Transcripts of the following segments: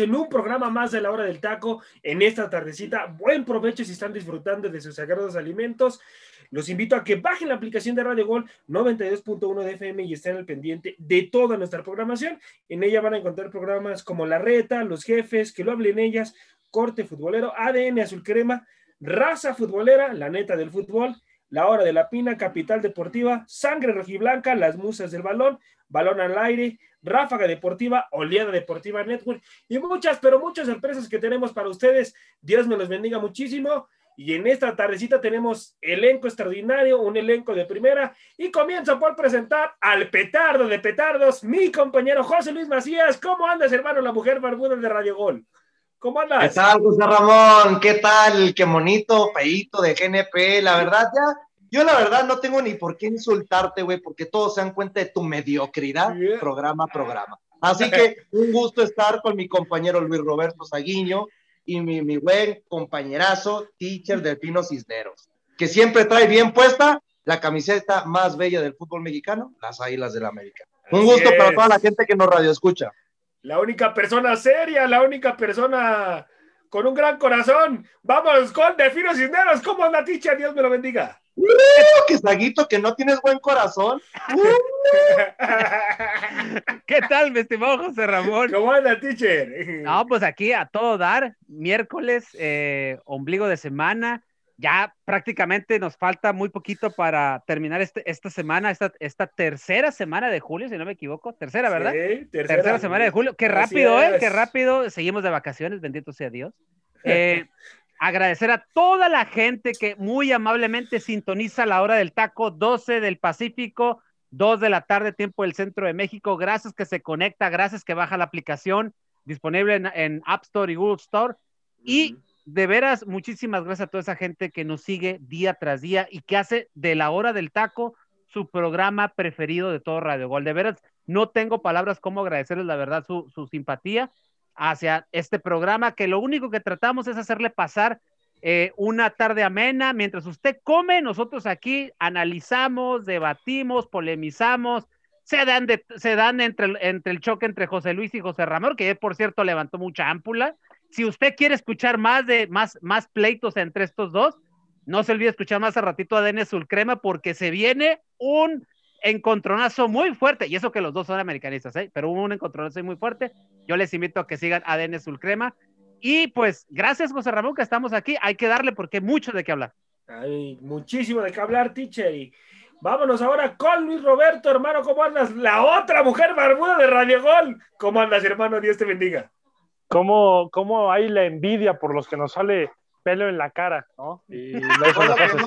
En un programa más de la hora del taco en esta tardecita. Buen provecho si están disfrutando de sus sagrados alimentos. Los invito a que bajen la aplicación de Radio Gol 92.1 de FM y estén al pendiente de toda nuestra programación. En ella van a encontrar programas como La Reta, Los Jefes, Que lo hablen ellas, Corte Futbolero, ADN Azul Crema, Raza Futbolera, La Neta del Fútbol, La Hora de la Pina, Capital Deportiva, Sangre Rojiblanca, Las Musas del Balón, Balón al Aire, Ráfaga Deportiva, Oleada Deportiva Network y muchas, pero muchas empresas que tenemos para ustedes. Dios me los bendiga muchísimo. Y en esta tardecita tenemos elenco extraordinario, un elenco de primera. Y comienzo por presentar al petardo de petardos, mi compañero José Luis Macías. ¿Cómo andas, hermano, la mujer barbuda de Radio Gol? ¿Cómo andas? ¿Qué tal, José Ramón? ¿Qué tal? Qué bonito, feito de GNP. La verdad, ya yo la verdad no tengo ni por qué insultarte, güey, porque todos se dan cuenta de tu mediocridad, programa a programa. Así que un gusto estar con mi compañero Luis Roberto Saguiño y mi, mi buen compañerazo, teacher Delfino Cisneros, que siempre trae bien puesta la camiseta más bella del fútbol mexicano, las Águilas del América. Un gusto para toda la gente que nos radio escucha. La única persona seria, la única persona con un gran corazón. Vamos con Delfino Cisneros. ¿Cómo anda, teacher? Dios me lo bendiga. ¡Uh! que Saguito, que no tienes buen corazón. ¿Qué tal, mi estimado José Ramón? ¿Cómo anda, teacher? No, pues aquí a todo dar, miércoles, eh, ombligo de semana, ya prácticamente nos falta muy poquito para terminar este, esta semana, esta, esta tercera semana de julio, si no me equivoco, tercera, ¿verdad? Sí, tercera, semana de julio, qué rápido, ¿eh? Qué rápido, seguimos de vacaciones, bendito sea Dios. Eh, agradecer a toda la gente que muy amablemente sintoniza la hora del taco 12 del Pacífico, 2 de la tarde, tiempo del centro de México. Gracias que se conecta, gracias que baja la aplicación disponible en, App Store y Google Store. Y de veras, muchísimas gracias a toda esa gente que nos sigue día tras día y que hace de la hora del taco su programa preferido de todo Radio Gol. De veras, no tengo palabras como agradecerles la verdad su, su simpatía hacia este programa, que lo único que tratamos es hacerle pasar eh, una tarde amena. Mientras usted come, nosotros aquí analizamos, debatimos, polemizamos, se dan, se dan entre, entre el choque entre José Luis y José Ramón, que por cierto levantó mucha ámpula. Si usted quiere escuchar más de más, más pleitos entre estos dos, no se olvide escuchar más a ratito a Denis Sulcrema porque se viene un encontronazo muy fuerte, y eso que los dos son americanistas, ¿eh? pero hubo un encontronazo muy fuerte. Yo les invito a que sigan ADN Sulcrema. Y pues, gracias, José Ramón, que estamos aquí. Hay que darle porque hay mucho de qué hablar. Hay muchísimo de qué hablar, teacher. Y vámonos ahora con Luis Roberto, hermano. ¿Cómo andas? La otra mujer barbuda de Radio Gol. ¿Cómo andas, hermano? Dios te bendiga. ¿Cómo, cómo hay la envidia por los que nos sale pelo en la cara, ¿no? Y nos hace ser.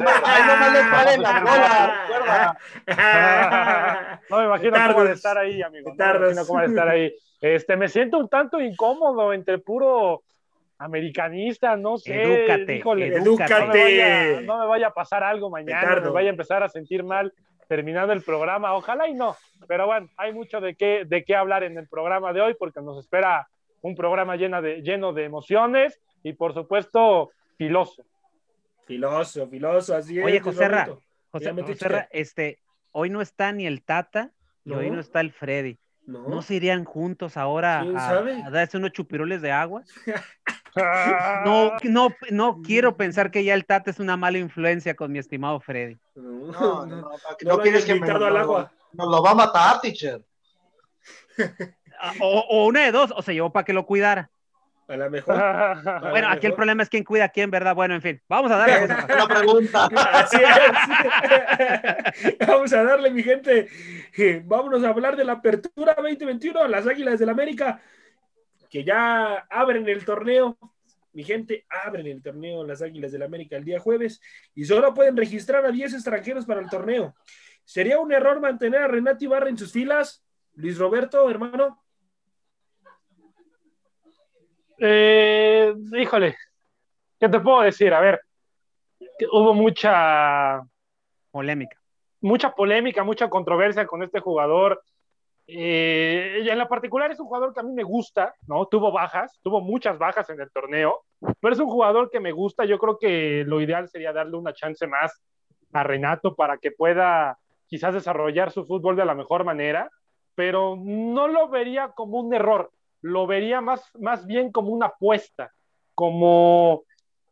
No me imagino cómo de estar ahí, amigo. No me imagino cómo de estar ahí. Este, me siento un tanto incómodo entre puro americanista, no sé. Edúcate, híjole, edúcate. No me, vaya, a pasar algo mañana, me vaya a empezar a sentir mal terminando el programa. Ojalá y no. Pero bueno, hay mucho de qué, de qué hablar en el programa de hoy porque nos espera un programa lleno de, lleno de emociones y por supuesto filoso. Filoso, filoso, así es. Oye, José Ra, José, José este, hoy no está ni el Tata y hoy no está el Freddy. No. se irían juntos ahora a, darse unos chupiroles de agua? no, no, no quiero pensar que ya el Tata es una mala influencia con mi estimado Freddy. No, no, no, no, quieres que me, al agua. Nos lo va a matar, teacher. Ah, o, una de dos, o se llevó para que lo cuidara. A lo mejor. bueno, aquí el problema es quién cuida a quién, ¿verdad? Bueno, en fin, vamos a darle. la pregunta. Así es. vamos a darle, mi gente. Vámonos a hablar de la apertura 2021 las Águilas del América, que ya abren el torneo. Mi gente, abren el torneo las Águilas del América el día jueves y solo pueden registrar a 10 extranjeros para el torneo. ¿Sería un error mantener a Renato Ibarra en sus filas? Luis Roberto, hermano. Eh, híjole, ¿qué te puedo decir? A ver, hubo mucha polémica. Mucha polémica, mucha controversia con este jugador. Eh, en la particular es un jugador que a mí me gusta, ¿no? Tuvo bajas, tuvo muchas bajas en el torneo, pero es un jugador que me gusta. Yo creo que lo ideal sería darle una chance más a Renato para que pueda quizás desarrollar su fútbol de la mejor manera, pero no lo vería como un error lo vería más, más bien como una apuesta, como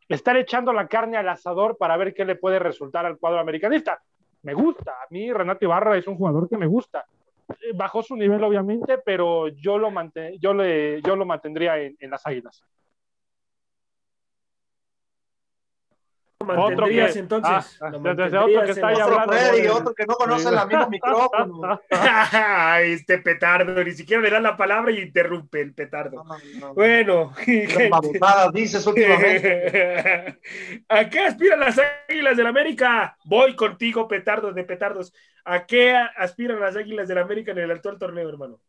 estar echando la carne al asador para ver qué le puede resultar al cuadro americanista. Me gusta, a mí Renato Ibarra es un jugador que me gusta. Eh, bajó su nivel, obviamente, pero yo lo, yo le, yo lo mantendría en, en las águilas. Otro que, entonces. Ah, desde otro que está ahí hablando. Freddy, otro que no conoce el mismo micrófono. este petardo, ni siquiera le da la palabra y interrumpe el petardo. bueno, dices últimamente. ¿A qué aspiran las águilas del América? Voy contigo, petardos de petardos. ¿A qué aspiran las águilas del América en el actual torneo, hermano?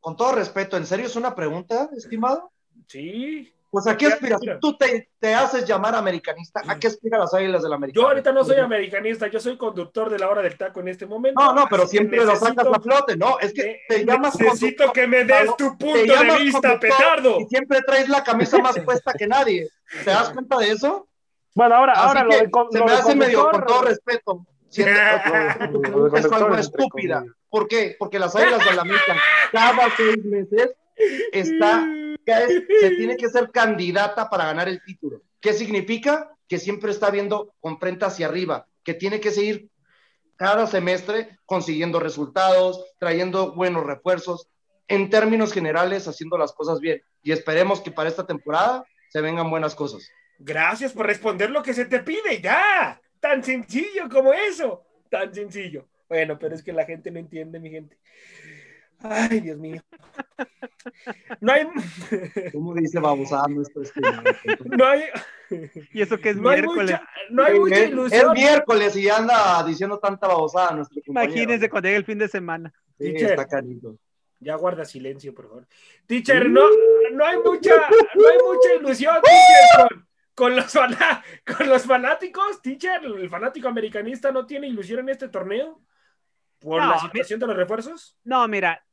Con todo respeto, ¿en serio es una pregunta, estimado? Sí. Pues a qué aspiras, tú te, te, haces llamar americanista, ¿a qué aspiran las águilas del América? Yo ahorita no soy americanista, yo soy conductor de la hora del taco en este momento. No, no, pero siempre lo sacas a flote, no, es que te llamas Necesito que me des tu punto de vista, petardo. Y siempre traes la camisa más puesta que nadie. ¿Te das cuenta de eso? Bueno, ahora, ahora lo, se me hace medio, con todo respeto, es algo estúpida. ¿Por qué? Porque las águilas del América cada seis meses está se tiene que ser candidata para ganar el título. ¿Qué significa? Que siempre está viendo con frente hacia arriba, que tiene que seguir cada semestre consiguiendo resultados, trayendo buenos refuerzos, en términos generales haciendo las cosas bien. Y esperemos que para esta temporada se vengan buenas cosas. Gracias por responder lo que se te pide, ya. Tan sencillo como eso, tan sencillo. Bueno, pero es que la gente no entiende, mi gente. Ay, Dios mío. No hay. ¿Cómo dice babosada nuestro No hay. ¿Y eso que es no miércoles? Hay mucha, no hay mucha ilusión. Es miércoles y anda diciendo tanta babosada nuestro compañero. Imagínense cuando llegue el fin de semana. Sí, está carito. Ya guarda silencio, por favor. Teacher, no, no hay mucha, no hay mucha ilusión, teacher, con, con, los con los fanáticos. Teacher, el fanático americanista no tiene ilusión en este torneo por la situación de los refuerzos. No, mira,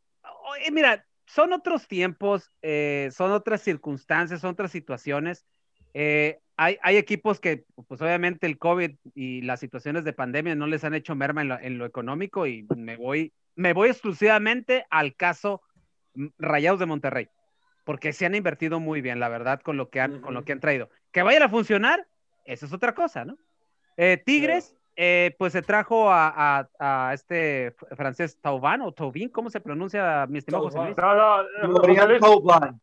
mira, son otros tiempos, eh, son otras circunstancias, son otras situaciones. Eh, hay, hay, equipos que, pues obviamente el COVID y las situaciones de pandemia no les han hecho merma en lo, económico y me voy, me voy exclusivamente al caso Rayados de Monterrey, porque se han invertido muy bien, la verdad, con lo que han, con lo que han traído. Que vayan a funcionar, eso es otra cosa, ¿no? Eh, Tigres, eh, pues se trajo a, a, este francés Taubán o Taubín, ¿cómo se pronuncia, mi estimado José Luis? No, no, José Taubán.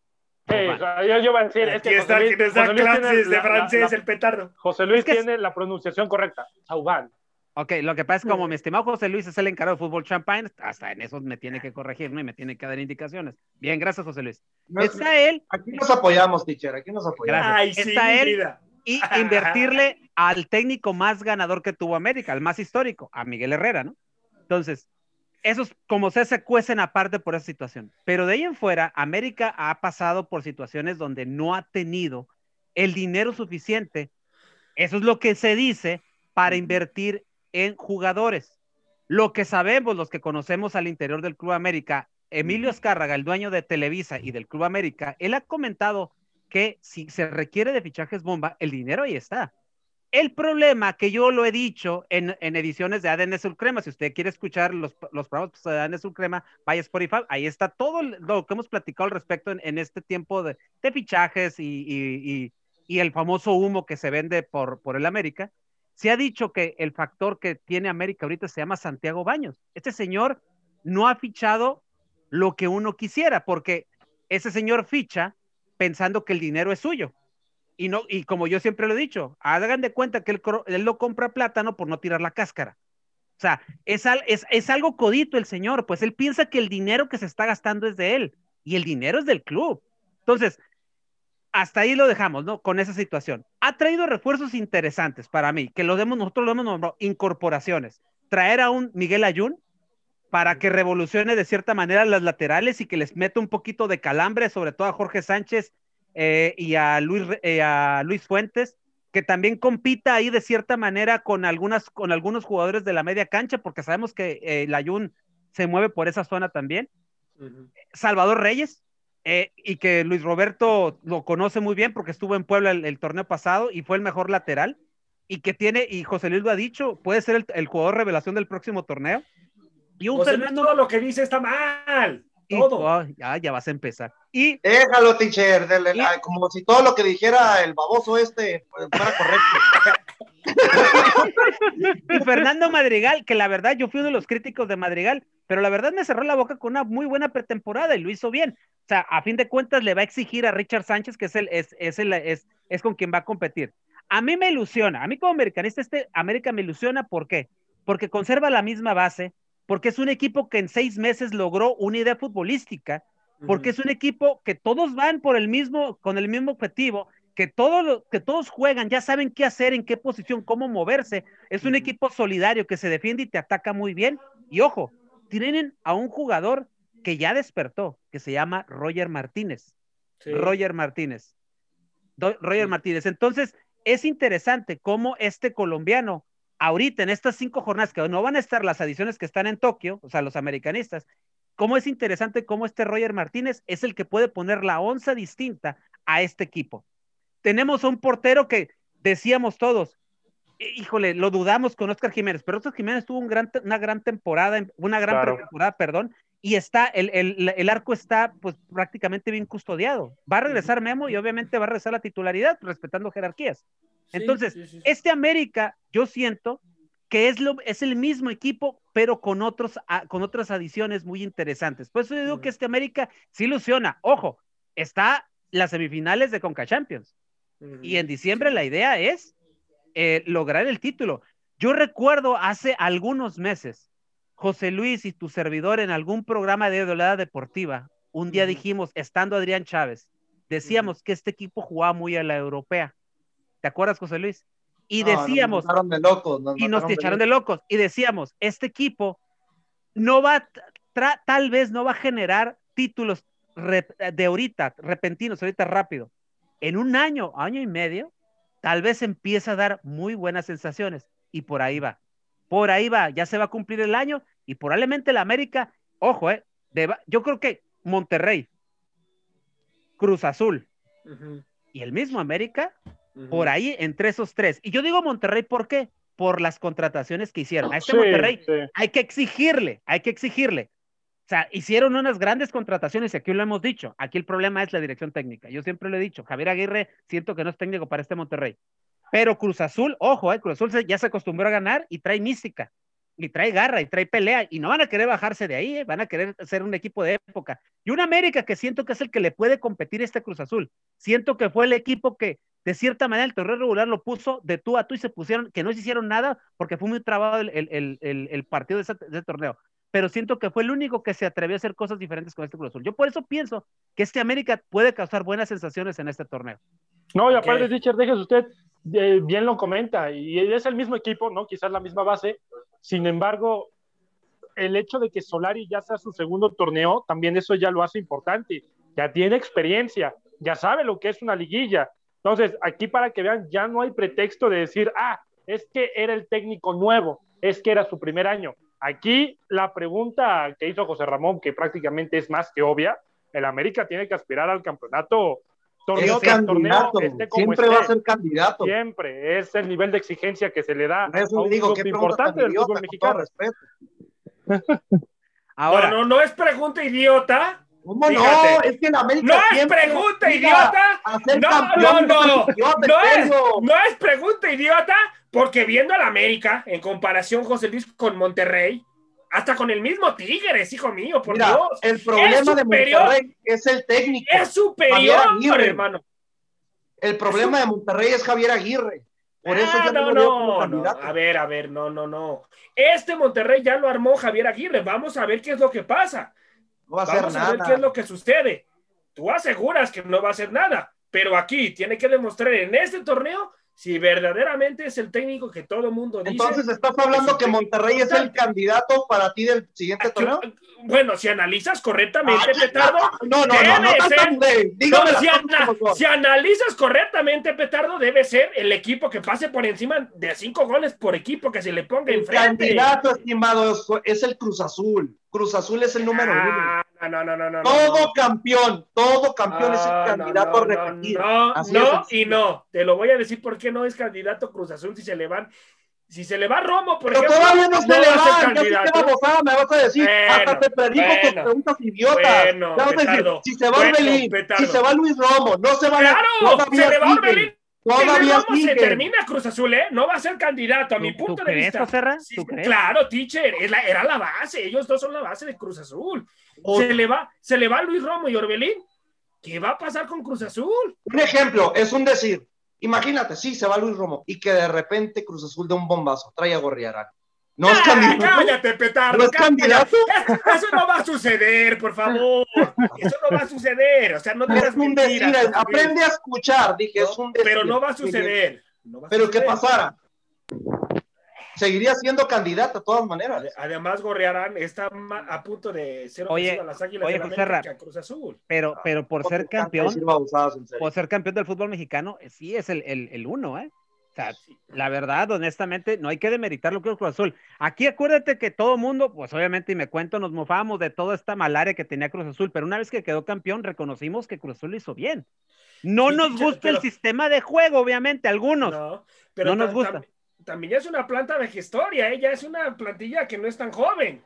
yo, yo, iba a decir, es que está, Luis, da clases de francés, el petardo. José Luis tiene la pronunciación correcta, Taubán. Ok, lo que pasa es que como mi estimado José Luis es el encargado de fútbol champagne, hasta en eso me tiene que corregir, ¿no? Y me tiene que dar indicaciones. Bien, gracias, José Luis. está él. Aquí nos apoyamos, teacher, aquí nos apoyamos. Ay, sí, está él y invertirle al técnico más ganador que tuvo América, al más histórico, a Miguel Herrera, ¿no? Entonces, esos como se se cuecen aparte por esa situación. Pero de ahí en fuera, América ha pasado por situaciones donde no ha tenido el dinero suficiente, eso es lo que se dice, para invertir en jugadores. Lo que sabemos, los que conocemos al interior del Club América, Emilio Escárraga, el dueño de Televisa y del Club América, él ha comentado que si se requiere de fichajes bomba, el dinero ahí está. El problema que yo lo he dicho en, en ediciones de ADN Sulcrema, si usted quiere escuchar los, los programas de ADN Sulcrema, vaya Spotify, ahí está todo lo que hemos platicado al respecto en, en este tiempo de, de fichajes y, y, y, el famoso humo que se vende por, por el América. Se ha dicho que el factor que tiene América ahorita se llama Santiago Baños. Este señor no ha fichado lo que uno quisiera, porque ese señor ficha pensando que el dinero es suyo. Y, no, y como yo siempre lo he dicho, hagan de cuenta que él, él lo compra plátano por no tirar la cáscara. O sea, es, es, es, algo codito el señor, pues él piensa que el dinero que se está gastando es de él y el dinero es del club. Entonces, hasta ahí lo dejamos, ¿no? Con esa situación. Ha traído refuerzos interesantes para mí, que lo demos, nosotros lo hemos nombrado incorporaciones. Traer a un Miguel Ayun para que revolucione de cierta manera las laterales y que les meta un poquito de calambre, sobre todo a Jorge Sánchez eh, y a Luis, eh, a Luis Fuentes, que también compita ahí de cierta manera con, algunas, con algunos jugadores de la media cancha, porque sabemos que eh, el Ayun se mueve por esa zona también. Salvador Reyes, y que Luis Roberto lo conoce muy bien porque estuvo en Puebla el, torneo pasado y fue el mejor lateral, y que tiene, y José Luis lo ha dicho, puede ser el jugador revelación del próximo torneo y un Fernando... todo lo que dice está mal. Todo. ya, ya vas a empezar. Y, Déjalo, teacher. como si todo lo que dijera el baboso este fuera correcto. y Fernando Madrigal, que la verdad yo fui uno de los críticos de Madrigal, pero la verdad me cerró la boca con una muy buena pretemporada y lo hizo bien. O sea, a fin de cuentas le va a exigir a Richard Sánchez, que es el, es, es, el, es, es con quien va a competir. A mí me ilusiona, a mí como americanista, este América me ilusiona, ¿por qué? Porque conserva la misma base, porque es un equipo que en seis meses logró una idea futbolística, porque es un equipo que todos van por el mismo, con el mismo objetivo, que, que todos juegan, ya saben qué hacer, en qué posición, cómo moverse. Es un equipo solidario que se defiende y te ataca muy bien. Y ojo, tienen a un jugador que ya despertó, que se llama Roger Martínez. Roger Martínez. Roger Martínez. Entonces, es interesante cómo este colombiano ahorita en estas cinco jornadas que no van a estar las adiciones que están en Tokio, o sea, los americanistas, cómo es interesante cómo este Roger Martínez es el que puede poner la onza distinta a este equipo. Tenemos un portero que decíamos todos, híjole, lo dudamos con Oscar Jiménez, pero Oscar Jiménez tuvo un gran, una gran temporada, una gran temporada, perdón, y está, el, el, el, arco está pues prácticamente bien custodiado. Va a regresar Memo y obviamente va a regresar la titularidad, respetando jerarquías. Entonces, este América, yo siento que es, lo, es el mismo equipo, pero con, otros, con otras adiciones muy interesantes. Por eso yo digo que este América se ilusiona. Ojo, está las semifinales de Conca Champions. Y en diciembre la idea es eh, lograr el título. Yo recuerdo hace algunos meses, José Luis y tu servidor en algún programa de Idolada Deportiva, un día dijimos, estando Adrián Chávez, decíamos que este equipo jugaba muy a la europea. ¿Te acuerdas, José Luis? Y decíamos. Nos de locos. y nos echaron de locos. Y decíamos, este equipo no va, tal vez no va a generar títulos de ahorita, repentinos, ahorita rápido. En un año, año y medio, tal vez empieza a dar muy buenas sensaciones. Y por ahí va. Por ahí va. Ya se va a cumplir el año y probablemente la América, ojo, eh, yo creo que Monterrey, Cruz Azul y el mismo América por ahí entre esos tres. Y yo digo Monterrey, ¿por qué? Por las contrataciones que hicieron. A este Monterrey hay que exigirle, hay que exigirle. O sea, hicieron unas grandes contrataciones y aquí lo hemos dicho. Aquí el problema es la dirección técnica. Yo siempre lo he dicho. Javier Aguirre siento que no es técnico para este Monterrey. Pero Cruz Azul, ojo, eh, Cruz Azul ya se acostumbró a ganar y trae mística y trae garra y trae pelea y no van a querer bajarse de ahí, eh, van a querer ser un equipo de época. Y un América que siento que es el que le puede competir este Cruz Azul. Siento que fue el equipo que de cierta manera el torneo regular lo puso de tú a tú y se pusieron, que no se hicieron nada porque fue muy trabado el, partido de ese, torneo. Pero siento que fue el único que se atrevió a hacer cosas diferentes con este Cruz Azul. Yo por eso pienso que este América puede causar buenas sensaciones en este torneo. No, y aparte, Richard, déjese usted, eh, bien lo comenta, y es el mismo equipo, ¿no? Quizás la misma base, sin embargo, el hecho de que Solari ya sea su segundo torneo, también eso ya lo hace importante. Ya tiene experiencia, ya sabe lo que es una liguilla. Entonces, aquí para que vean, ya no hay pretexto de decir, ah, es que era el técnico nuevo, es que era su primer año. Aquí la pregunta que hizo José Ramón, que prácticamente es más que obvia, el América tiene que aspirar al campeonato torneo torneo, siempre va a ser candidato. Siempre, es el nivel de exigencia que se le da a un digo, importante del fútbol mexicano. Ahora, no, no es pregunta idiota. ¿Cómo no? Es que en América no es pregunta idiota. No, no, no. No es, no es pregunta idiota porque viendo al América en comparación José Luis con Monterrey, hasta con el mismo Tigres, hijo mío, por Mira, Dios. El problema de Monterrey es el técnico. Es superior, hermano. El problema de Monterrey es Javier Aguirre. Por eso Ah, yo no, no, veo no. A ver, a ver, no, no, no. Este Monterrey ya lo armó Javier Aguirre. Vamos a ver qué es lo que pasa. No va a hacer Vamos a ver nada. qué es lo que sucede. Tú aseguras que no va a hacer nada, pero aquí tiene que demostrar en este torneo si verdaderamente es el técnico que todo el mundo dice. Entonces, ¿estás hablando que Monterrey es el candidato para ti del siguiente Ah, torneo? Bueno, si analizas correctamente, Ah, Petardo, No, no, no, si, analizas correctamente, Petardo, debe ser el equipo que pase por encima de cinco goles por equipo que se le ponga El enfrente. candidato, estimado, es- es el Cruz Azul. Cruz Azul es el número uno. No, no, no, no, no. Todo campeón, todo campeón es el candidato no, a repetir. No, no, y no. Te lo voy a decir por qué no es candidato Cruz Azul si se le van. Si se le va Romo, por Pero ejemplo, todavía no se le va a va, candidato. te babosada, me vas a decir, hasta te predico tus preguntas idiotas. Ya vas a decir, si se va Orbelín, si se va Luis Romo, no se va Claro, se le va Orbelín. Todavía Romo se termina Cruz Azul, ¿eh? No va a ser candidato, a mi ¿Tú- tú punto de crees, vista. Sí, ¿Tú crees? claro, teacher, la- era la base. Ellos dos son la base de Cruz Azul. O- Se le va, se le va Luis Romo y Orbelín. ¿Qué va a pasar con Cruz Azul? Un ejemplo, es un decir. Imagínate, sí, se va Luis Romo y que de repente Cruz Azul de un bombazo trae a Gorriarán. No es Ah, candidato. Cállate, petardo. ¿No es candidato? Eso no va a suceder, por favor. Eso no va a suceder. O sea, no digas Es un mentiras. decir, José aprende a escuchar, dije, No, es un decir. Pero no va a suceder. No va a Pero ¿qué suceder. pasara? Seguiría siendo candidato de todas maneras. Ade- Además, Gorriarán está a punto de ser Oye, a las Águilas oye, del José América Ra- que a Cruz Azul. Pero, pero por ser Porque campeón, por ser campeón del fútbol mexicano, eh, sí es el, el, el uno, ¿eh? Sea, la verdad, honestamente, no hay que demeritar lo que es Cruz Azul. Aquí acuérdate que todo mundo, pues obviamente, y me cuento, nos mofábamos de toda esta malaria que tenía Cruz Azul, pero una vez que quedó campeón, reconocimos que Cruz Azul lo hizo bien. No Sí, nos gusta pero- el sistema de juego, obviamente, algunos. No, pero No nos gusta. tam- también ya es una planta de gestoria, ella es una plantilla que no es tan joven.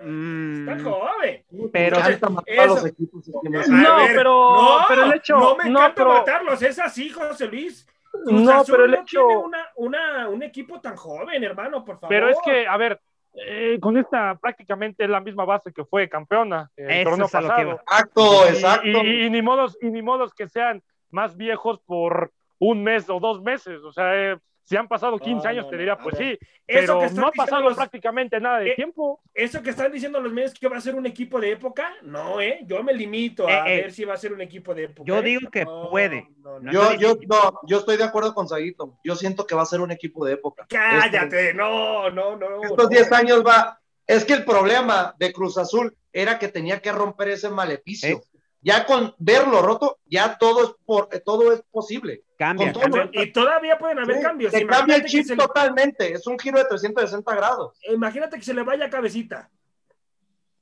Mm, Es tan joven. pero- Me encanta matar eso- a los equipos, No, ver, pero- no, pero el hecho- no me no, encanta pero- matarlos, es así, José Luis. Cruz No, Azul pero el no hecho- tiene una, una, un equipo tan joven, hermano, por favor. Pero es que, a ver, eh, con esta prácticamente es la misma base que fue campeona el Eso torneo es a lo que pasado. Exacto, Y- exacto. Y, y ni modos, y ni modos que sean más viejos por un mes o dos meses. O sea, eh, si han pasado 15 No, años, no, te diría, pues ver. sí, Eso pero que están no ha diciendo pasado los- prácticamente nada de Eh, tiempo. Eso que están diciendo los medios que va a ser un equipo de época, no, ¿eh? Yo me limito a Eh, eh, ver si va a ser un equipo de época. yo ¿eh? digo que No, puede. no, no. Yo, yo, no, yo estoy de acuerdo con Saguito. Yo siento que va a ser un equipo de época. Cállate, no, no, no. Estos no. 10 años va. Es que el problema de Cruz Azul era que tenía que romper ese maleficio. Eh. Ya con verlo roto, ya todo es por, eh, todo es posible. Cambia. Y todavía pueden haber Sí, cambios. Te cambia el que, chip se totalmente. Es un giro de 360 grados. imagínate que se le vaya cabecita.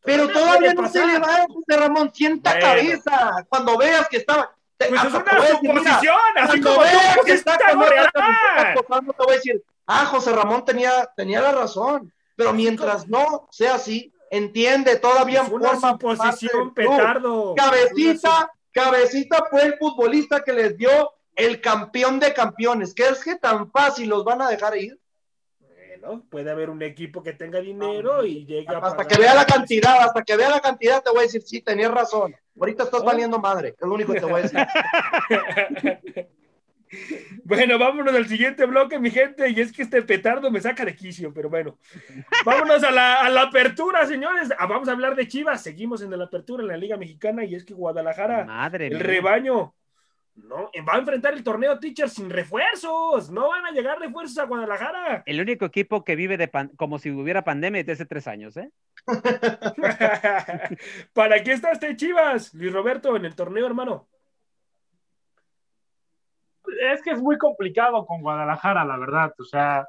Pero Todavía no se le va, José Ramón. Sienta Bueno. cabeza. Cuando veas que estaba. Pues es una suposición, así cuando como tú veas que pusiste está con te voy a decir, ah, José Ramón tenía, tenía la razón. Pero mientras no sea así, entiende, todavía Es una forma suposición, petardo. Cabecita, cabecita fue el futbolista que les dio el campeón de campeones. ¿Qué es que tan fácil los van a dejar ir? Bueno, puede haber un equipo que tenga dinero y llegue a Hasta que vea la cantidad, hasta que vea la cantidad, te voy a decir, sí, tenías razón. Ahorita estás Oh. valiendo madre, es lo único que te voy a decir. Bueno, vámonos al siguiente bloque, mi gente, y es que este petardo me saca de quicio, pero bueno. Vámonos a la, a la apertura, señores. Ah, vamos a hablar de Chivas. Seguimos en la apertura en la Liga Mexicana y es que Guadalajara, Madre el mía. rebaño, no, va a enfrentar el torneo Teacher sin refuerzos. No van a llegar refuerzos a Guadalajara. El único equipo que vive de pan- como si hubiera pandemia desde hace tres años, ¿eh? ¿Para qué está este Chivas, Luis Roberto, en el torneo, hermano? Es que es muy complicado con Guadalajara, la verdad. O sea,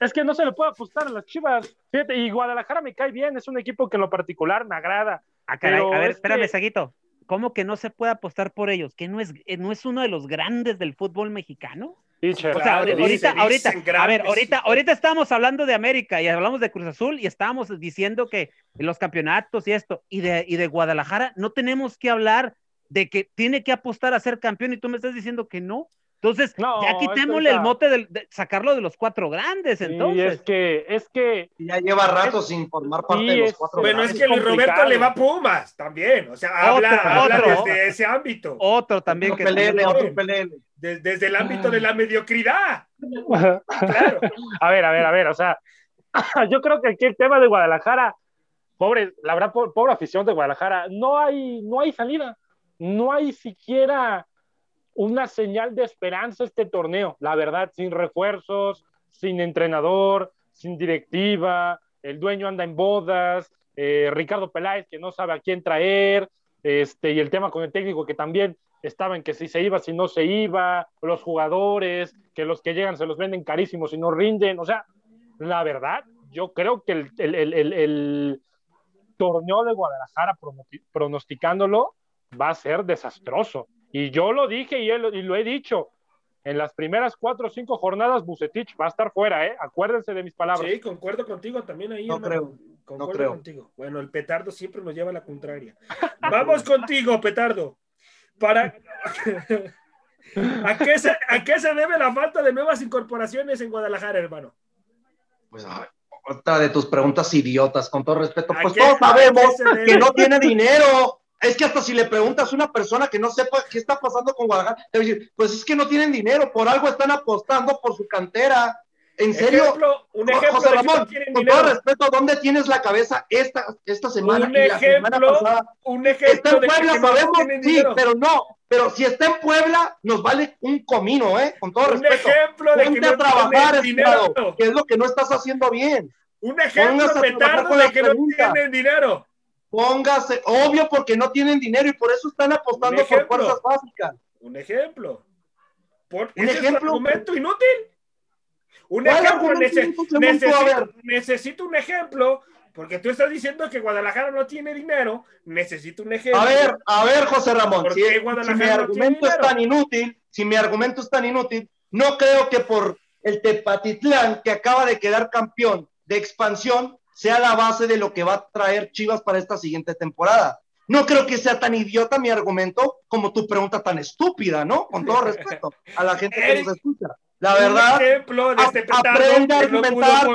es que no se le puede apostar a las chivas. Fíjate, y Guadalajara me cae bien, es un equipo que en lo particular me agrada. Ah, caray. A ver, es espérame, que- Saguito. ¿Cómo que no se puede apostar por ellos? ¿Que no es, eh, no es uno de los grandes del fútbol mexicano? Teacher. O sea, ahorita, dice- ahorita, a ver, ahorita, ahorita estábamos hablando de América y hablamos de Cruz Azul y estábamos diciendo que los campeonatos y esto, y de, y de Guadalajara, no tenemos que hablar de que tiene que apostar a ser campeón y tú me estás diciendo que no. Entonces, ya quitémosle el mote de, sacarlo de los cuatro grandes, entonces. es que, es que. Ya lleva rato sin formar parte de los cuatro bueno, grandes. Bueno, es que Luis Roberto le va a Pumas también, o sea, habla, desde ese ámbito. Otro también que. otro desde, desde, el ámbito de la mediocridad. claro. A ver, a ver, a ver, o sea, yo creo que aquí el tema de Guadalajara, pobre, la verdad, pobre afición de Guadalajara, no hay, no hay salida, no hay siquiera una señal de esperanza este torneo, la verdad, sin refuerzos, sin entrenador, sin directiva, el dueño anda en bodas, eh, Ricardo Peláez que no sabe a quién traer, este, y el tema con el técnico que también estaba en que si se iba, si no se iba, los jugadores, que los que llegan se los venden carísimos y no rinden, o sea, la verdad, yo creo que el, el torneo de Guadalajara pronosticándolo va a ser desastroso. Y yo lo dije y, lo he dicho. En las primeras cuatro o cinco jornadas, Bucetich va a estar fuera, ¿eh? Acuérdense de mis palabras. Sí, concuerdo contigo también ahí. No creo. Concuerdo no creo. contigo. Bueno, el petardo siempre nos lleva a la contraria. Vamos contigo, petardo. Para. ¿A qué, se, ¿A qué se debe la falta de nuevas incorporaciones en Guadalajara, hermano? Pues otra de tus preguntas idiotas, con todo respeto. Pues todos sabemos que no tiene dinero. Es que hasta si le preguntas a una persona que no sepa qué está pasando con Guadalajara, te va a decir, pues es que no tienen dinero, por algo están apostando por su cantera. En serio, un ejemplo José Ramón, con todo respeto, ¿dónde tienes la cabeza esta, esta semana? Un ejemplo, un ejemplo. Está en Puebla, sabemos, sí, pero no, pero si está en Puebla, nos vale un comino, ¿eh? Con todo un respeto. Ejemplo de Ponte que a trabajar, estimado, que es lo que no estás haciendo bien. Un ejemplo de que no tienen dinero. Póngase, obvio porque no tienen dinero y por eso están apostando por fuerzas básicas. Un ejemplo. Por, un ejemplo. Es un argumento inútil. Un ejemplo. necesito, un ejemplo. Porque tú estás diciendo que Guadalajara no tiene dinero. Necesito un ejemplo. A ver, a ver, José Ramón. Si, si, mi argumento es tan inútil, si mi argumento es tan inútil, no creo que por el Tepatitlán, que acaba de quedar campeón de expansión, sea la base de lo que va a traer Chivas para esta siguiente temporada. No creo que sea tan idiota mi argumento como tu pregunta tan estúpida, ¿no? Con todo respeto a la gente que nos escucha. La verdad, este aprende a argumentar,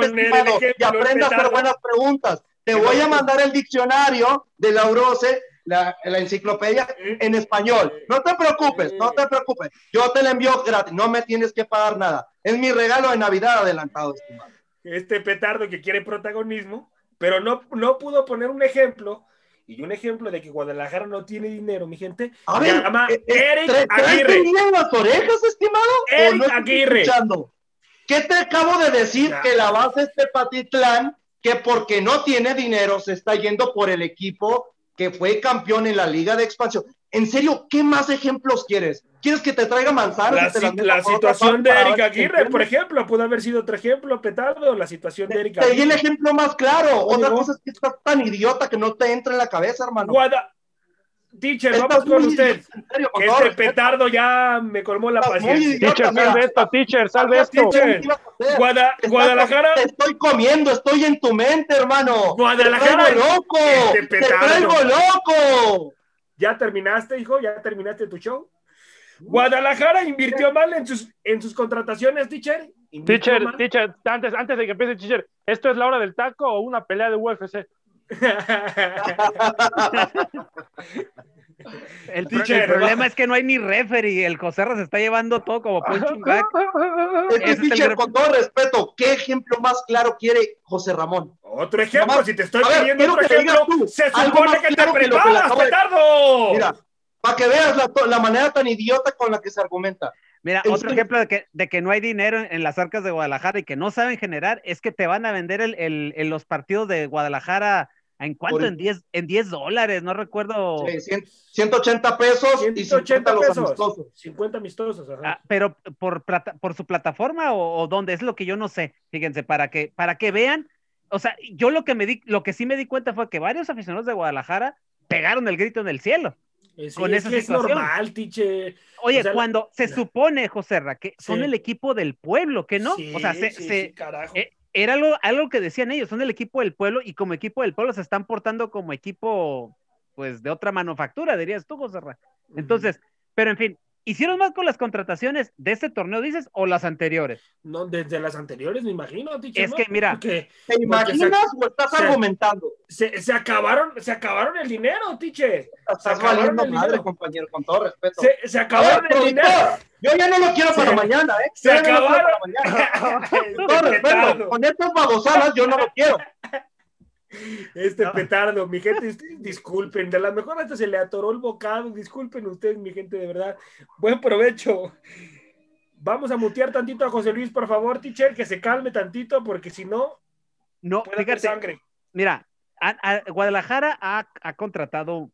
y aprende a hacer buenas preguntas. Te voy a mandar el diccionario de la Urose, la, la, enciclopedia en español. No te preocupes, no te preocupes. Yo te la envío gratis, no me tienes que pagar nada. Es mi regalo de Navidad adelantado, estimado este petardo que quiere protagonismo, pero no, no pudo poner un ejemplo. Y un ejemplo de que Guadalajara no tiene dinero, mi gente. A ver, se llama eh, eh, Eric Aguirre. las orejas, estimado? Eric Aguirre. ¿Qué te acabo de decir? Que la base es Tepatitlán, que porque no tiene dinero se está yendo por el equipo que fue campeón en la Liga de Expansión. En serio, ¿qué más ejemplos quieres? ¿Quieres que te traiga manzanas? La, situación de Erika Aguirre, por ejemplo, pudo haber sido otro ejemplo, petardo, la situación de Erika Aguirre. Te el ejemplo más claro. Otra cosa es que estás tan idiota que no te entra en la cabeza, hermano. Guada... Teacher, vamos con usted. este petardo ya me colmó la paciencia. Teacher, salve esto, teacher, salve esto. Guadalajara. Te estoy comiendo, estoy en tu mente, hermano. Guadalajara. Te traigo loco. Este te traigo loco. ¿Ya terminaste, hijo? ¿Ya terminaste tu show? Guadalajara invirtió mal en sus, en sus contrataciones, teacher. Teacher, teacher, antes, antes de que empiece, teacher, ¿esto es la hora del taco o una pelea de UFC? El, problema es que no hay ni referee. El Joserra se está llevando todo como punching back. Es que, teacher, con todo respeto, ¿qué ejemplo más claro quiere José Ramón? Otro ejemplo, si te estoy pidiendo otro ejemplo, se supone que te preparas, petardo. Mira, para que veas la, manera tan idiota con la que se argumenta. Mira, otro ejemplo de que, de que no hay dinero en, las arcas de Guadalajara y que no saben generar es que te van a vender el, el, los partidos de Guadalajara ¿En cuánto? En 10 en 10 dólares, no recuerdo. Sí, 180 pesos 180 y 50 pesos. amistosos. 50 amistosos, ah, pero por, por su plataforma o, o, dónde, es lo que yo no sé. Fíjense, para que, para que vean, o sea, yo lo que me di, lo que sí me di cuenta fue que varios aficionados de Guadalajara pegaron el grito en el cielo. Eh, con esa es normal, tiche. Oye, cuando se supone, José Ra, que son el equipo del pueblo, que no, o sea, se, se eh, era algo, algo que decían ellos, son el equipo del pueblo y como equipo del pueblo se están portando como equipo, pues, de otra manufactura, dirías tú, José Ra. Entonces, pero en fin, ¿Hicieron más con las contrataciones de este torneo, dices, o las anteriores? No, desde las anteriores, me imagino, Es que, mira, ¿te imaginas o estás argumentando? Se, se, acabaron, se acabaron el dinero, Tiche. Estás valiendo madre, compañero, con todo respeto. Se, se acabaron el dinero. Yo ya no lo quiero para mañana, ¿eh? Se acabaron. con todo respeto, con estas babosadas yo no lo quiero. Este petardo, mi gente, disculpen, de la mejor hasta se le atoró el bocado, disculpen ustedes, mi gente, de verdad. Buen provecho. Vamos a mutear tantito a José Luis, por favor, teacher, que se calme tantito, porque si no, no, fíjate, sangre. Mira, Guadalajara ha, ha contratado,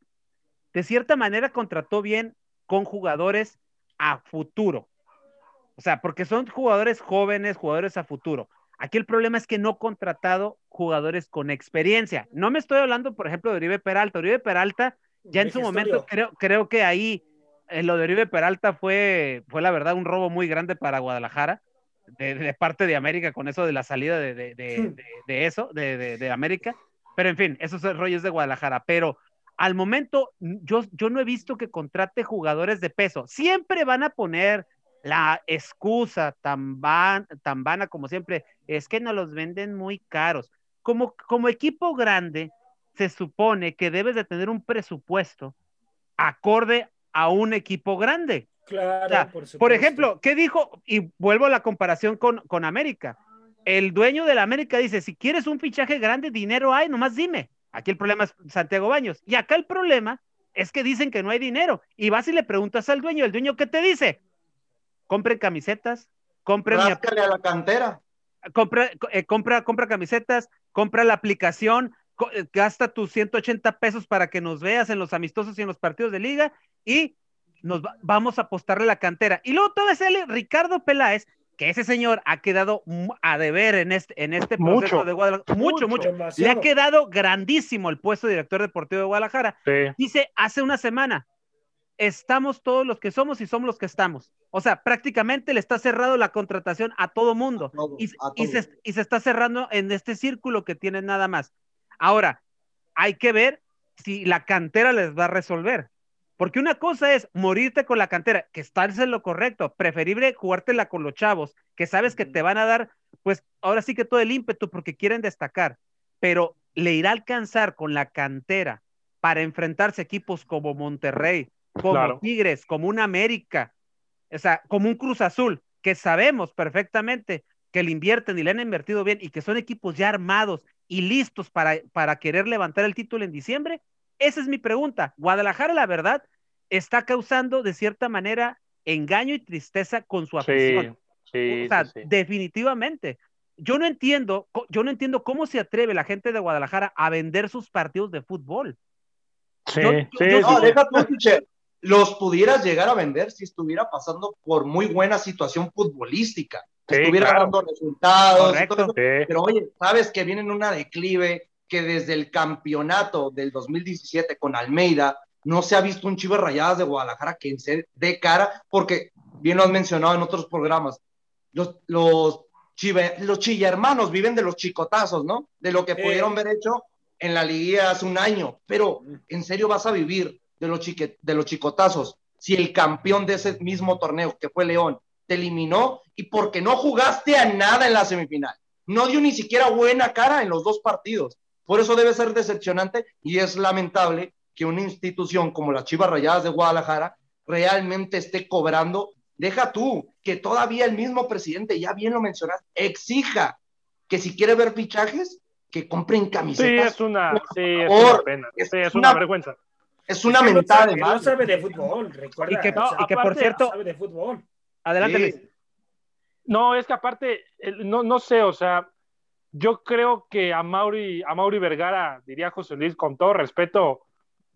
de cierta manera, contrató bien con jugadores a futuro. O sea, porque son jugadores jóvenes, jugadores a futuro. Aquí el problema es que no contratado jugadores con experiencia. No me estoy hablando, por ejemplo, de Oribe Peralta. Oribe Peralta, ya en su momento, creo, creo que ahí eh, lo de Oribe Peralta fue, fue la verdad un robo muy grande para Guadalajara, de, parte de América, con eso de la salida de, de, de eso, de, América. Pero en fin, esos rollos de Guadalajara. Pero al momento, yo, yo no he visto que contrate jugadores de peso. Siempre van a poner la excusa tan, tan vana como siempre es que nos los venden muy caros. Como, como equipo grande, se supone que debes de tener un presupuesto acorde a un equipo grande. Claro, por, ejemplo, ¿qué dijo? Y vuelvo a la comparación con, con América. El dueño de la América dice, si quieres un fichaje grande, dinero hay, nomás dime. Aquí el problema es Santiago Baños. Y acá el problema es que dicen que no hay dinero. Y vas y le preguntas al dueño, el dueño qué te dice, compren camisetas, compren... a la cantera. Compra, eh, compra, compra camisetas, compra la aplicación, eh, gasta tus 180 pesos para que nos veas en los amistosos y en los partidos de liga y nos vamos a apostarle la cantera. Y luego todo ese Ricardo Peláez, que ese señor ha quedado a deber en este, en este proceso de Guadalajara. Mucho, mucho. Le ha quedado grandísimo el puesto de director deportivo de Guadalajara. Dice hace una semana, estamos todos los que somos y somos los que estamos. O sea, prácticamente le está cerrado la contratación a todo mundo y, se, está cerrando en este círculo que tiene nada más. Ahora, hay que ver si la cantera les va a resolver. Porque una cosa es morirte con la cantera, que estarse en lo correcto, preferible jugártela con los chavos, que sabes que te van a dar, pues ahora sí que todo el ímpetu porque quieren destacar, pero le irá a alcanzar con la cantera para enfrentarse a equipos como Monterrey, como Tigres, como un América, o sea, como un Cruz Azul, que sabemos perfectamente que le invierten y le han invertido bien y que son equipos ya armados y listos para, para querer levantar el título en diciembre? Esa es mi pregunta. Guadalajara, la verdad, está causando de cierta manera engaño y tristeza con su afición. Sí, o sea, definitivamente. Yo no entiendo, yo no entiendo cómo se atreve la gente de Guadalajara a vender sus partidos de fútbol. Sí, sí, no, deja los pudieras llegar a vender si estuviera pasando por muy buena situación futbolística, estuviera dando resultados, pero oye, sabes que viene en una declive que desde el campeonato del 2017 con Almeida no se ha visto un Chivas Rayadas de Guadalajara que se dé cara, porque bien lo has mencionado en otros programas, los, los, los chilla hermanos viven de los chicotazos, ¿no? De lo que pudieron haber hecho en la liguilla hace un año, pero en serio vas a vivir de los, chique, de los chicotazos, si el campeón de ese mismo torneo, que fue León, te eliminó y porque no jugaste a nada en la semifinal. No dio ni siquiera buena cara en los dos partidos. Por eso debe ser decepcionante y es lamentable que una institución como las Chivas Rayadas de Guadalajara realmente esté cobrando. Deja tú que todavía el mismo presidente, ya bien lo mencionaste, exija que si quiere ver fichajes, que compren camisetas. Sí, es una, sí, es una pena. sí, es una vergüenza. Es una mentada de No sabe de fútbol, recuerda. Y que, y que por cierto. sabe de fútbol. Adelante, No, es que aparte, no, no sé, o sea, yo creo que a Mauri, a Mauri Vergara, diría José Luis, con todo respeto,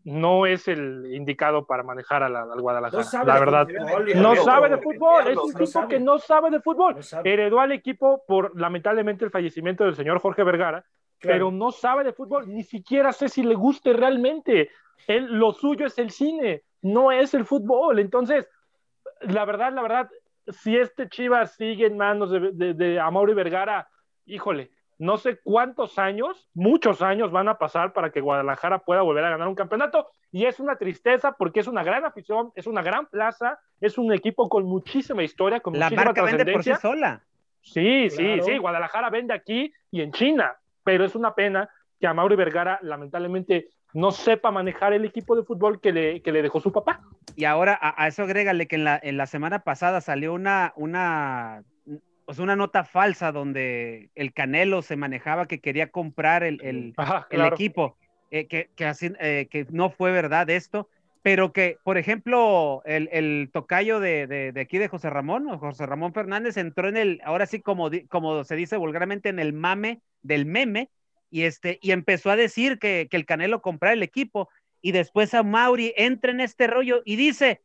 no es el indicado para manejar al Guadalajara. la verdad, no sabe de fútbol, es un tipo que no sabe de fútbol. Heredó al equipo por lamentablemente el fallecimiento del señor Jorge Vergara, pero no sabe de fútbol, ni siquiera sé si le guste realmente él, lo suyo es el cine, no es el fútbol. Entonces, la verdad, la verdad, si este Chivas sigue en manos de, de, Amaury Vergara, híjole, no sé cuántos años, muchos años van a pasar para que Guadalajara pueda volver a ganar un campeonato. Y es una tristeza porque es una gran afición, es una gran plaza, es un equipo con muchísima historia, con la muchísima marca vende por sí sola. Sí, sí, sí, Guadalajara vende aquí y en China, pero es una pena que a Mauro Vergara lamentablemente no sepa manejar el equipo de fútbol que le, que le dejó su papá. Y ahora a, eso agrégale que en la, en la semana pasada salió una, una pues una nota falsa donde el Canelo se manejaba que quería comprar el, el, equipo, eh, que, que, así, eh, que no fue verdad esto, pero que, por ejemplo, el, el tocayo de, de, de, aquí de José Ramón, o José Ramón Fernández, entró en el, ahora sí, como, como se dice vulgarmente, en el mame del meme, y, este, y empezó a decir que, que el Canelo comprara el equipo, y después a Mauri entra en este rollo y dice,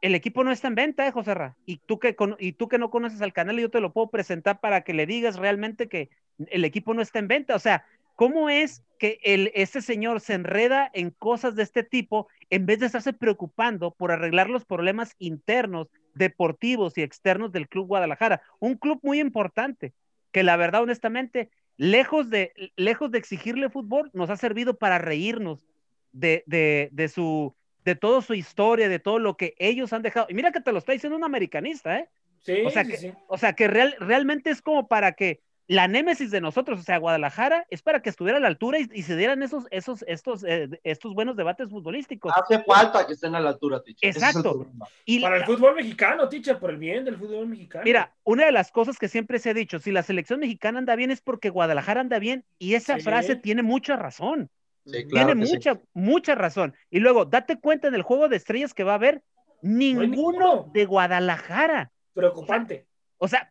el equipo no está en venta, ¿eh, José Ra? Y tú, que, y tú que no conoces al canal, yo te lo puedo presentar para que le digas realmente que el equipo no está en venta. O sea, ¿cómo es que el, este señor se enreda en cosas de este tipo en vez de estarse preocupando por arreglar los problemas internos, deportivos y externos del Club Guadalajara? Un club muy importante, que la verdad, honestamente, lejos de, lejos de exigirle fútbol, nos ha servido para reírnos de, de, de su de toda su historia, de todo lo que ellos han dejado. Y mira que te lo está diciendo un americanista, ¿eh? Sí, o sea que, O sea que real, realmente es como para que la némesis de nosotros, o sea, Guadalajara, es para que estuviera a la altura y, se dieran esos, esos, estos, eh, estos buenos debates futbolísticos. Hace falta que estén a la altura, Ticha. Exacto. y para el fútbol mexicano, Ticha, por el bien del fútbol mexicano. Mira, una de las cosas que siempre se ha dicho, si la selección mexicana anda bien es porque Guadalajara anda bien, y esa frase tiene mucha razón. Tiene mucha, mucha razón. Y luego, date cuenta en el juego de estrellas que va a haber, ninguno, de Guadalajara. Preocupante. O sea,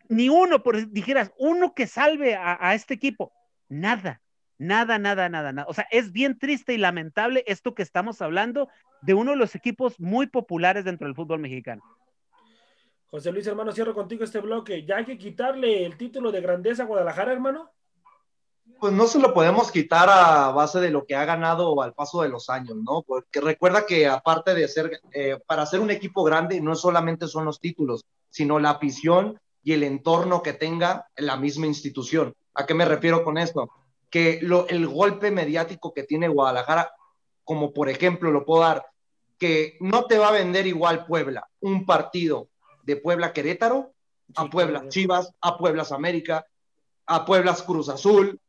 ni uno, por dijeras, uno que salve a, este equipo. Nada, nada, nada, nada, nada. O sea, es bien triste y lamentable esto que estamos hablando de uno de los equipos muy populares dentro del fútbol mexicano. José Luis, hermano, cierro contigo este bloque. ¿Ya hay que quitarle el título de grandeza a Guadalajara, hermano? pues no se lo podemos quitar a base de lo que ha ganado al paso de los años, ¿no? Porque recuerda que aparte de ser, eh, para ser un equipo grande, no solamente son los títulos, sino la afición y el entorno que tenga la misma institución. ¿A qué me refiero con esto? Que lo, el golpe mediático que tiene Guadalajara, como por ejemplo lo puedo dar, que no te va a vender igual Puebla, un partido de Puebla Querétaro, a Puebla Chivas, a Pueblas América, a Pueblas Cruz Azul,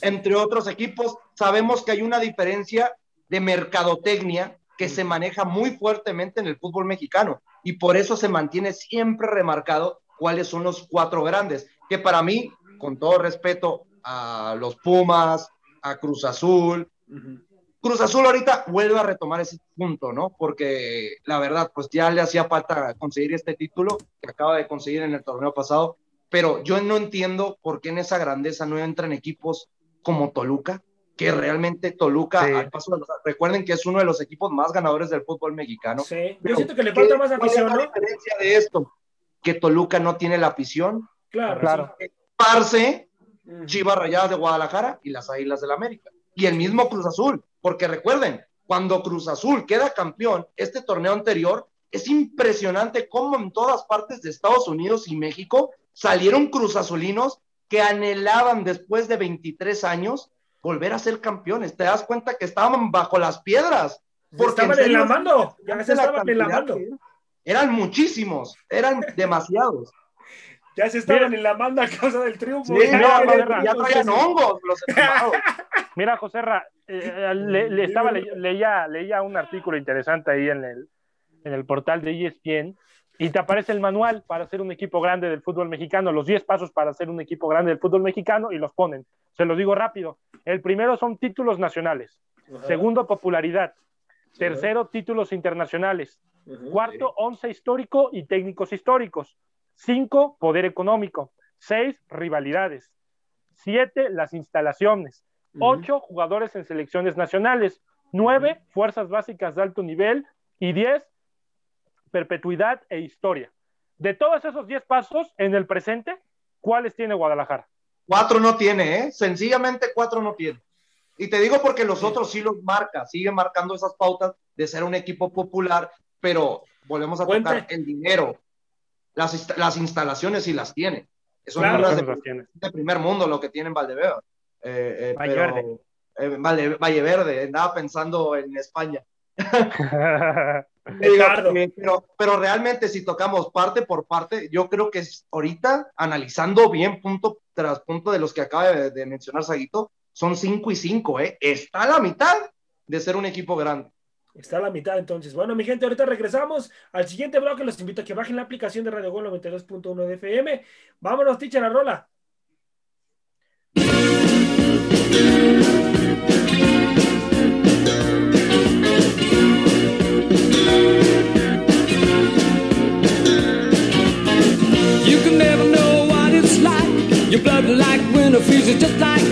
entre otros equipos. Sabemos que hay una diferencia de mercadotecnia que se maneja muy fuertemente en el fútbol mexicano y por eso se mantiene siempre remarcado cuáles son los cuatro grandes, que para mí, con todo respeto a los Pumas, a Cruz Azul, Cruz Azul ahorita vuelve a retomar ese punto, ¿no? Porque la verdad, pues ya le hacía falta conseguir este título que acaba de conseguir en el torneo pasado pero yo no entiendo por qué en esa grandeza no entran equipos como Toluca, que realmente Toluca, al paso recuerden que es uno de los equipos más ganadores del fútbol mexicano. Sí, yo siento que le falta más afición, ¿no? la diferencia de esto? Que Toluca no tiene la afición. Claro, claro. Parce, Chivas Rayadas de Guadalajara y las Águilas del América. Y el mismo Cruz Azul, porque recuerden, cuando Cruz Azul queda campeón, este torneo anterior, es impresionante cómo en todas partes de Estados Unidos y México salieron cruzazulinos que anhelaban después de 23 años volver a ser campeones. Te das cuenta que estaban bajo las piedras. Porque estaban enlamando, ya se estaban enlamando. Eran muchísimos, eran demasiados. Ya se estaban enlamando a causa del triunfo. ya traían hongos los Mira, José Ra, eh, le, estaba leía, leía un artículo interesante ahí en el, en el portal de ESPN y te aparece el manual para ser un equipo grande del fútbol mexicano, los 10 pasos para ser un equipo grande del fútbol mexicano y los ponen. Se los digo rápido. El primero son títulos nacionales. Segundo, popularidad. Tercero, títulos internacionales. Cuarto, once histórico y técnicos históricos. Cinco, poder económico. Seis, rivalidades. Siete, las instalaciones. Ocho, jugadores en selecciones nacionales. Nueve, fuerzas básicas de alto nivel. Y diez, perpetuidad e historia. De todos esos 10 pasos en el presente, ¿cuáles tiene Guadalajara? Cuatro no tiene, ¿eh? Sencillamente cuatro no tiene. Y te digo porque los otros sí los marca, siguen marcando esas pautas de ser un equipo popular, pero volvemos a tocar el dinero, las, las instalaciones sí las tiene. Es una de, primer mundo lo que tienen Valdebeo. Eh, Valle, Verde. Valle, Valle Verde, andaba pensando en España. pero, pero realmente si tocamos parte por parte, yo creo que es ahorita, analizando bien punto tras punto de los que acaba de, mencionar Saguito, son 5 y 5, ¿eh? Está a la mitad de ser un equipo grande. Está a la mitad entonces. Bueno, mi gente, ahorita regresamos al siguiente bloque. Los invito a que bajen la aplicación de Radio Gol 92.1 de FM. Vámonos, teacher, la rola. Your blood like winter freezes just like.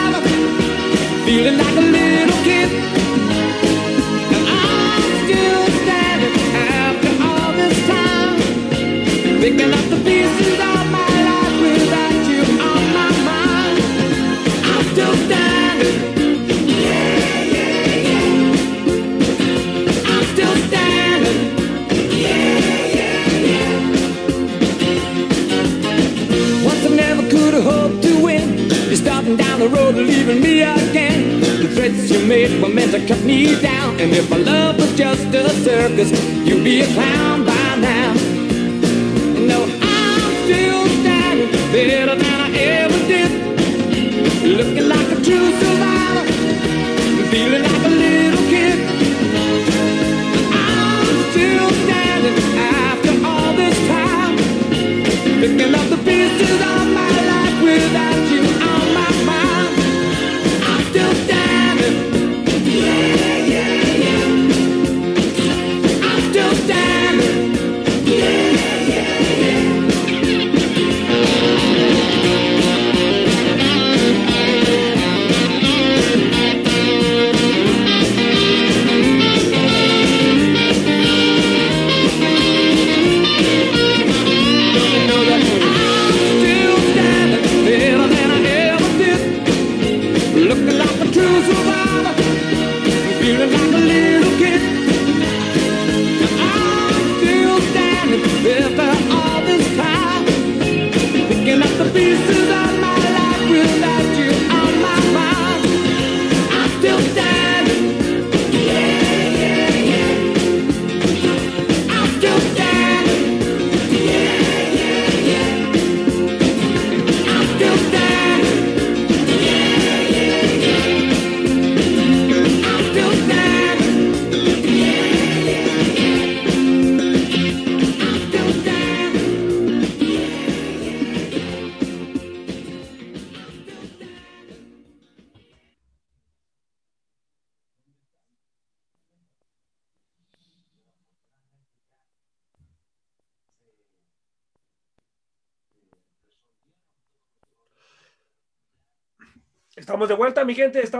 feeling like a little kid. I'm still standing after all this time, picking up the pieces you're down the road leaving me again. The threats you made were meant to cut me down. And if my love was just a circus, you'd be a clown by now. No, I'm still standing better than I ever did. Looking like a true survivor, feeling like a little kid. I'm still standing after all this time, picking up the pieces of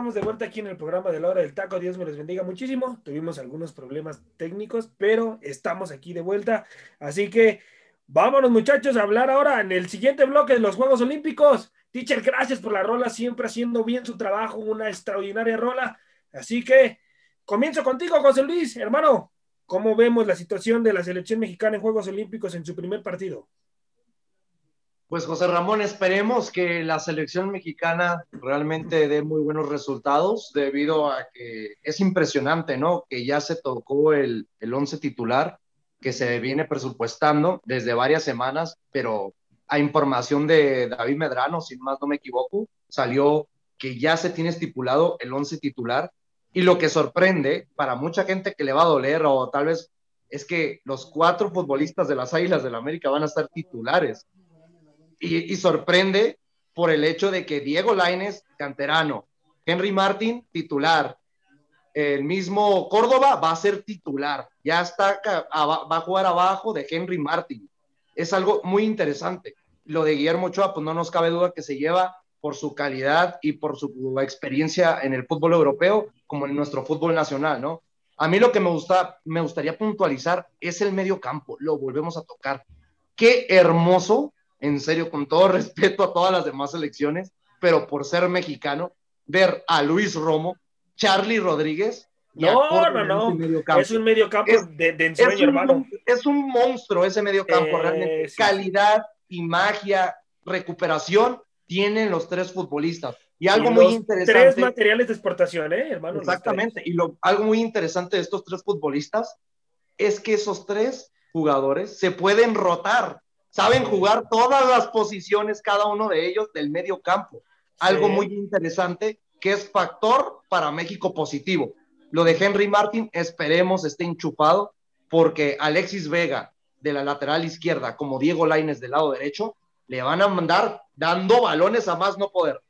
Estamos de vuelta aquí en el programa de la hora del taco. Dios me los bendiga muchísimo. Tuvimos algunos problemas técnicos, pero estamos aquí de vuelta. Así que vámonos, muchachos, a hablar ahora en el siguiente bloque de los Juegos Olímpicos. Teacher, gracias por la rola, siempre haciendo bien su trabajo, una extraordinaria rola. Así que comienzo contigo, José Luis, hermano. ¿Cómo vemos la situación de la selección mexicana en Juegos Olímpicos en su primer partido? Pues José Ramón, esperemos que la selección mexicana realmente dé muy buenos resultados debido a que es impresionante, ¿no? Que ya se tocó el, el once titular que se viene presupuestando desde varias semanas, pero a información de David Medrano, sin más no me equivoco, salió que ya se tiene estipulado el once titular y lo que sorprende para mucha gente que le va a doler o tal vez es que los cuatro futbolistas de las Águilas del la América van a estar titulares y, sorprende por el hecho de que Diego Laines, canterano, Henry Martin, titular, el mismo Córdoba va a ser titular, ya está, va a jugar abajo de Henry Martin. Es algo muy interesante. Lo de Guillermo Ochoa, pues no nos cabe duda que se lleva por su calidad y por su experiencia en el fútbol europeo como en nuestro fútbol nacional, ¿no? A mí lo que me, gusta, me gustaría puntualizar es el medio campo, lo volvemos a tocar. Qué hermoso, en serio, con todo respeto a todas las demás selecciones, pero por ser mexicano, ver a Luis Romo, Charlie Rodríguez. No, no, no. Es un medio campo de, de ensueño, es un, hermano. Es un monstruo ese medio campo, eh, realmente. Calidad y magia, recuperación tienen los tres futbolistas. Y algo muy interesante. Tres materiales de exportación, ¿eh, hermano? Exactamente. Y lo, algo muy interesante de estos tres futbolistas es que esos tres jugadores se pueden rotar. Saben jugar todas las posiciones, cada uno de ellos, del medio campo. Algo muy interesante que es factor para México positivo. Lo de Henry Martin, esperemos esté enchufado, porque Alexis Vega de la lateral izquierda, como Diego Laines del lado derecho, le van a mandar dando balones a más no poder.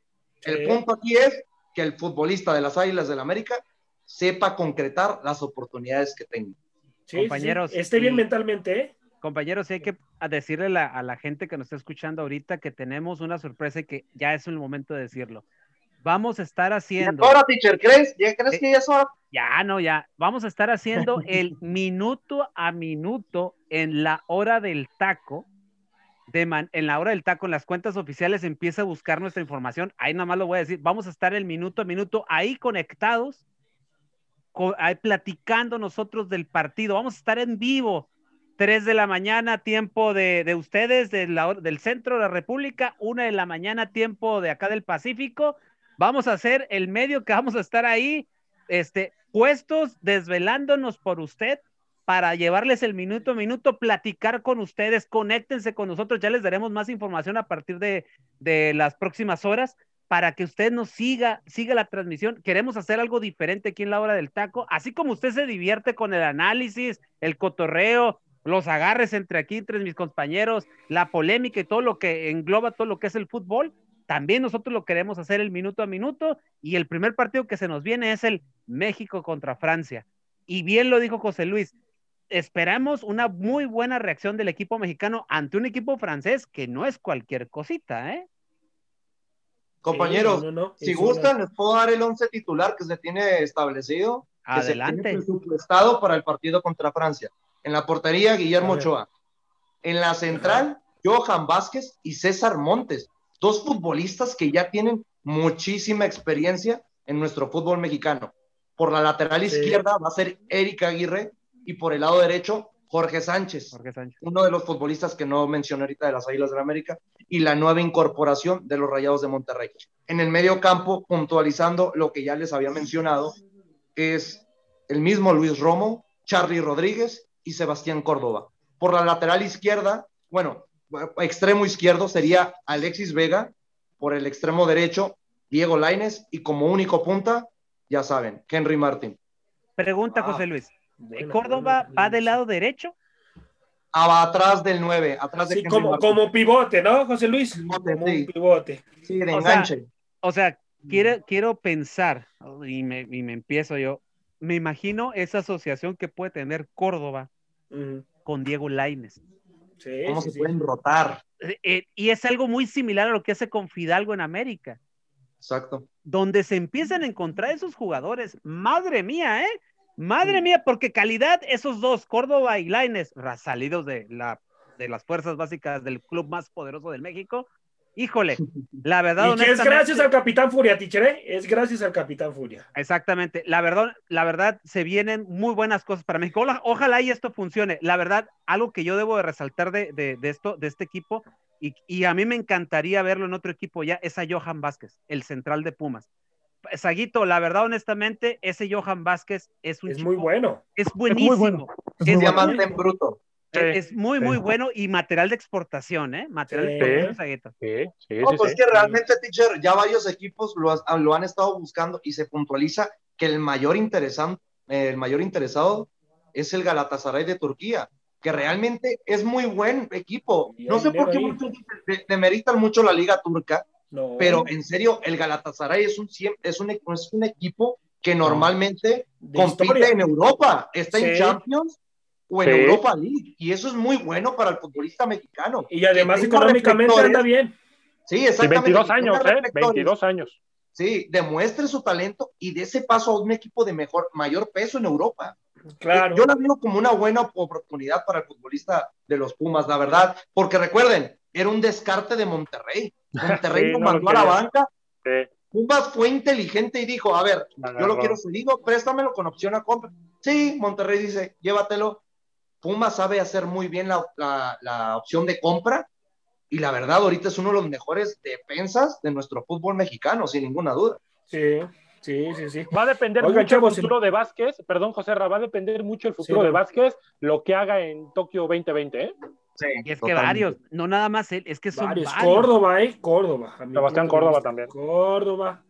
El punto aquí es que el futbolista de las Águilas del la América sepa concretar las oportunidades que tenga. compañeros, esté bien mentalmente, ¿eh? Compañeros, hay que decirle a la gente que nos está escuchando ahorita que tenemos una sorpresa y que ya es el momento de decirlo. Vamos a estar haciendo. Ahora, teacher, ¿crees? ¿Ya crees que ya es hora? Ya, no, ya. Vamos a estar haciendo el minuto a minuto en la hora del taco en la hora del taco, en las cuentas oficiales, empieza a buscar nuestra información. Ahí nada más lo voy a decir. Vamos a estar el minuto a minuto ahí conectados, ahí platicando nosotros del partido. Vamos a estar en vivo. 3 de la mañana, tiempo de, ustedes, del centro de la República, una de la mañana, tiempo de acá del Pacífico. Vamos a hacer el medio que vamos a estar ahí, este, puestos, desvelándonos por usted, para llevarles el minuto a minuto, platicar con ustedes, conéctense con nosotros, ya les daremos más información a partir de, las próximas horas para que usted nos siga, siga la transmisión. Queremos hacer algo diferente aquí en la hora del taco, así como usted se divierte con el análisis, el cotorreo, los agarres entre aquí, entre mis compañeros, la polémica y todo lo que engloba todo lo que es el fútbol. También nosotros lo queremos hacer el minuto a minuto y el primer partido que se nos viene es el México contra Francia. Y bien lo dijo José Luis, esperamos una muy buena reacción del equipo mexicano ante un equipo francés que no es cualquier cosita, ¿eh? Compañeros, si gustan, les puedo dar el once titular que se tiene establecido. Adelante. Que se para el partido contra Francia. En la portería, Guillermo Ochoa. En la central, Johan Vázquez y César Montes. Dos futbolistas que ya tienen muchísima experiencia en nuestro fútbol mexicano. Por la lateral izquierda va a ser Erika Aguirre y por el lado derecho, Jorge Sánchez, uno de los futbolistas que no mencioné ahorita de las Águilas de la América, y la nueva incorporación de los Rayados de Monterrey. En el medio campo, puntualizando lo que ya les había mencionado, es el mismo Luis Romo, Charlie Rodríguez y Sebastián Córdoba. Por la lateral izquierda, bueno, extremo izquierdo sería Alexis Vega, por el extremo derecho, Diego Laines, y como único punta, ya saben, Henry Martin. Pregunta, José Luis. Córdoba va del lado derecho. Ah, atrás del 9, atrás de sí, como, como, pivote, ¿no, José Luis? Pivote, como un pivote. Sí, de enganche. O sea, quiero, quiero pensar, y me, y me, empiezo yo, me imagino esa asociación que puede tener Córdoba con Diego Laines. Sí, ¿Cómo se pueden rotar? Eh, eh, y es algo muy similar a lo que hace con Fidalgo en América. Exacto. Donde se empiezan a encontrar esos jugadores. Madre mía, ¿eh? Madre mía, porque calidad, esos dos, Córdoba y Laines, salidos de, la, de las fuerzas básicas del club más poderoso del México, híjole, la verdad. Y que es gracias al Capitán Furia, Tichere, es gracias al Capitán Furia. Exactamente, la verdad, la verdad, se vienen muy buenas cosas para México. Ojalá y esto funcione. La verdad, algo que yo debo de resaltar de, de, de esto, de este equipo, y, y, a mí me encantaría verlo en otro equipo ya, es a Johan Vázquez, el central de Pumas. Saguito, la verdad, honestamente, ese Johan Vázquez es un es muy bueno. Es buenísimo. Es, muy bueno. es, diamante en bruto. Es, muy, muy bueno y material de exportación, ¿eh? Material de exportación. Sí, sí, no, pues que realmente, teacher, ya varios equipos lo, lo, han estado buscando y se puntualiza que el mayor, interesante, el mayor interesado es el Galatasaray de Turquía, que realmente es muy buen equipo. No sé por qué muchos demeritan mucho la liga turca, pero en serio, el Galatasaray es un, es un, es un equipo que normalmente compite en Europa, está en Champions o en Europa League, y eso es muy bueno para el futbolista mexicano. Y además económicamente anda bien. Sí, exactamente. 22 años, ¿eh? 22 años. Sí, demuestre su talento y dé ese paso a un equipo de mejor, mayor peso en Europa. Claro. Yo la veo como una buena oportunidad para el futbolista de los Pumas, la verdad, porque recuerden, era un descarte de Monterrey. Monterrey lo mandó a la banca. Pumas fue inteligente y dijo, a ver, yo lo quiero digo, préstamelo con opción a compra. Sí, Monterrey dice, llévatelo. Pumas sabe hacer muy bien la, la opción de compra y la verdad ahorita es uno de los mejores defensas de nuestro fútbol mexicano, sin ninguna duda. Sí, sí, sí, sí. Va a depender mucho el futuro de Vázquez, perdón José Ra, va a depender mucho el futuro de Vázquez, lo que haga en Tokio 2020, ¿eh? Sí, y es que varios, no nada más él, es que son varios. Córdoba, ¿eh? Córdoba. Sebastián Córdoba también. Córdoba.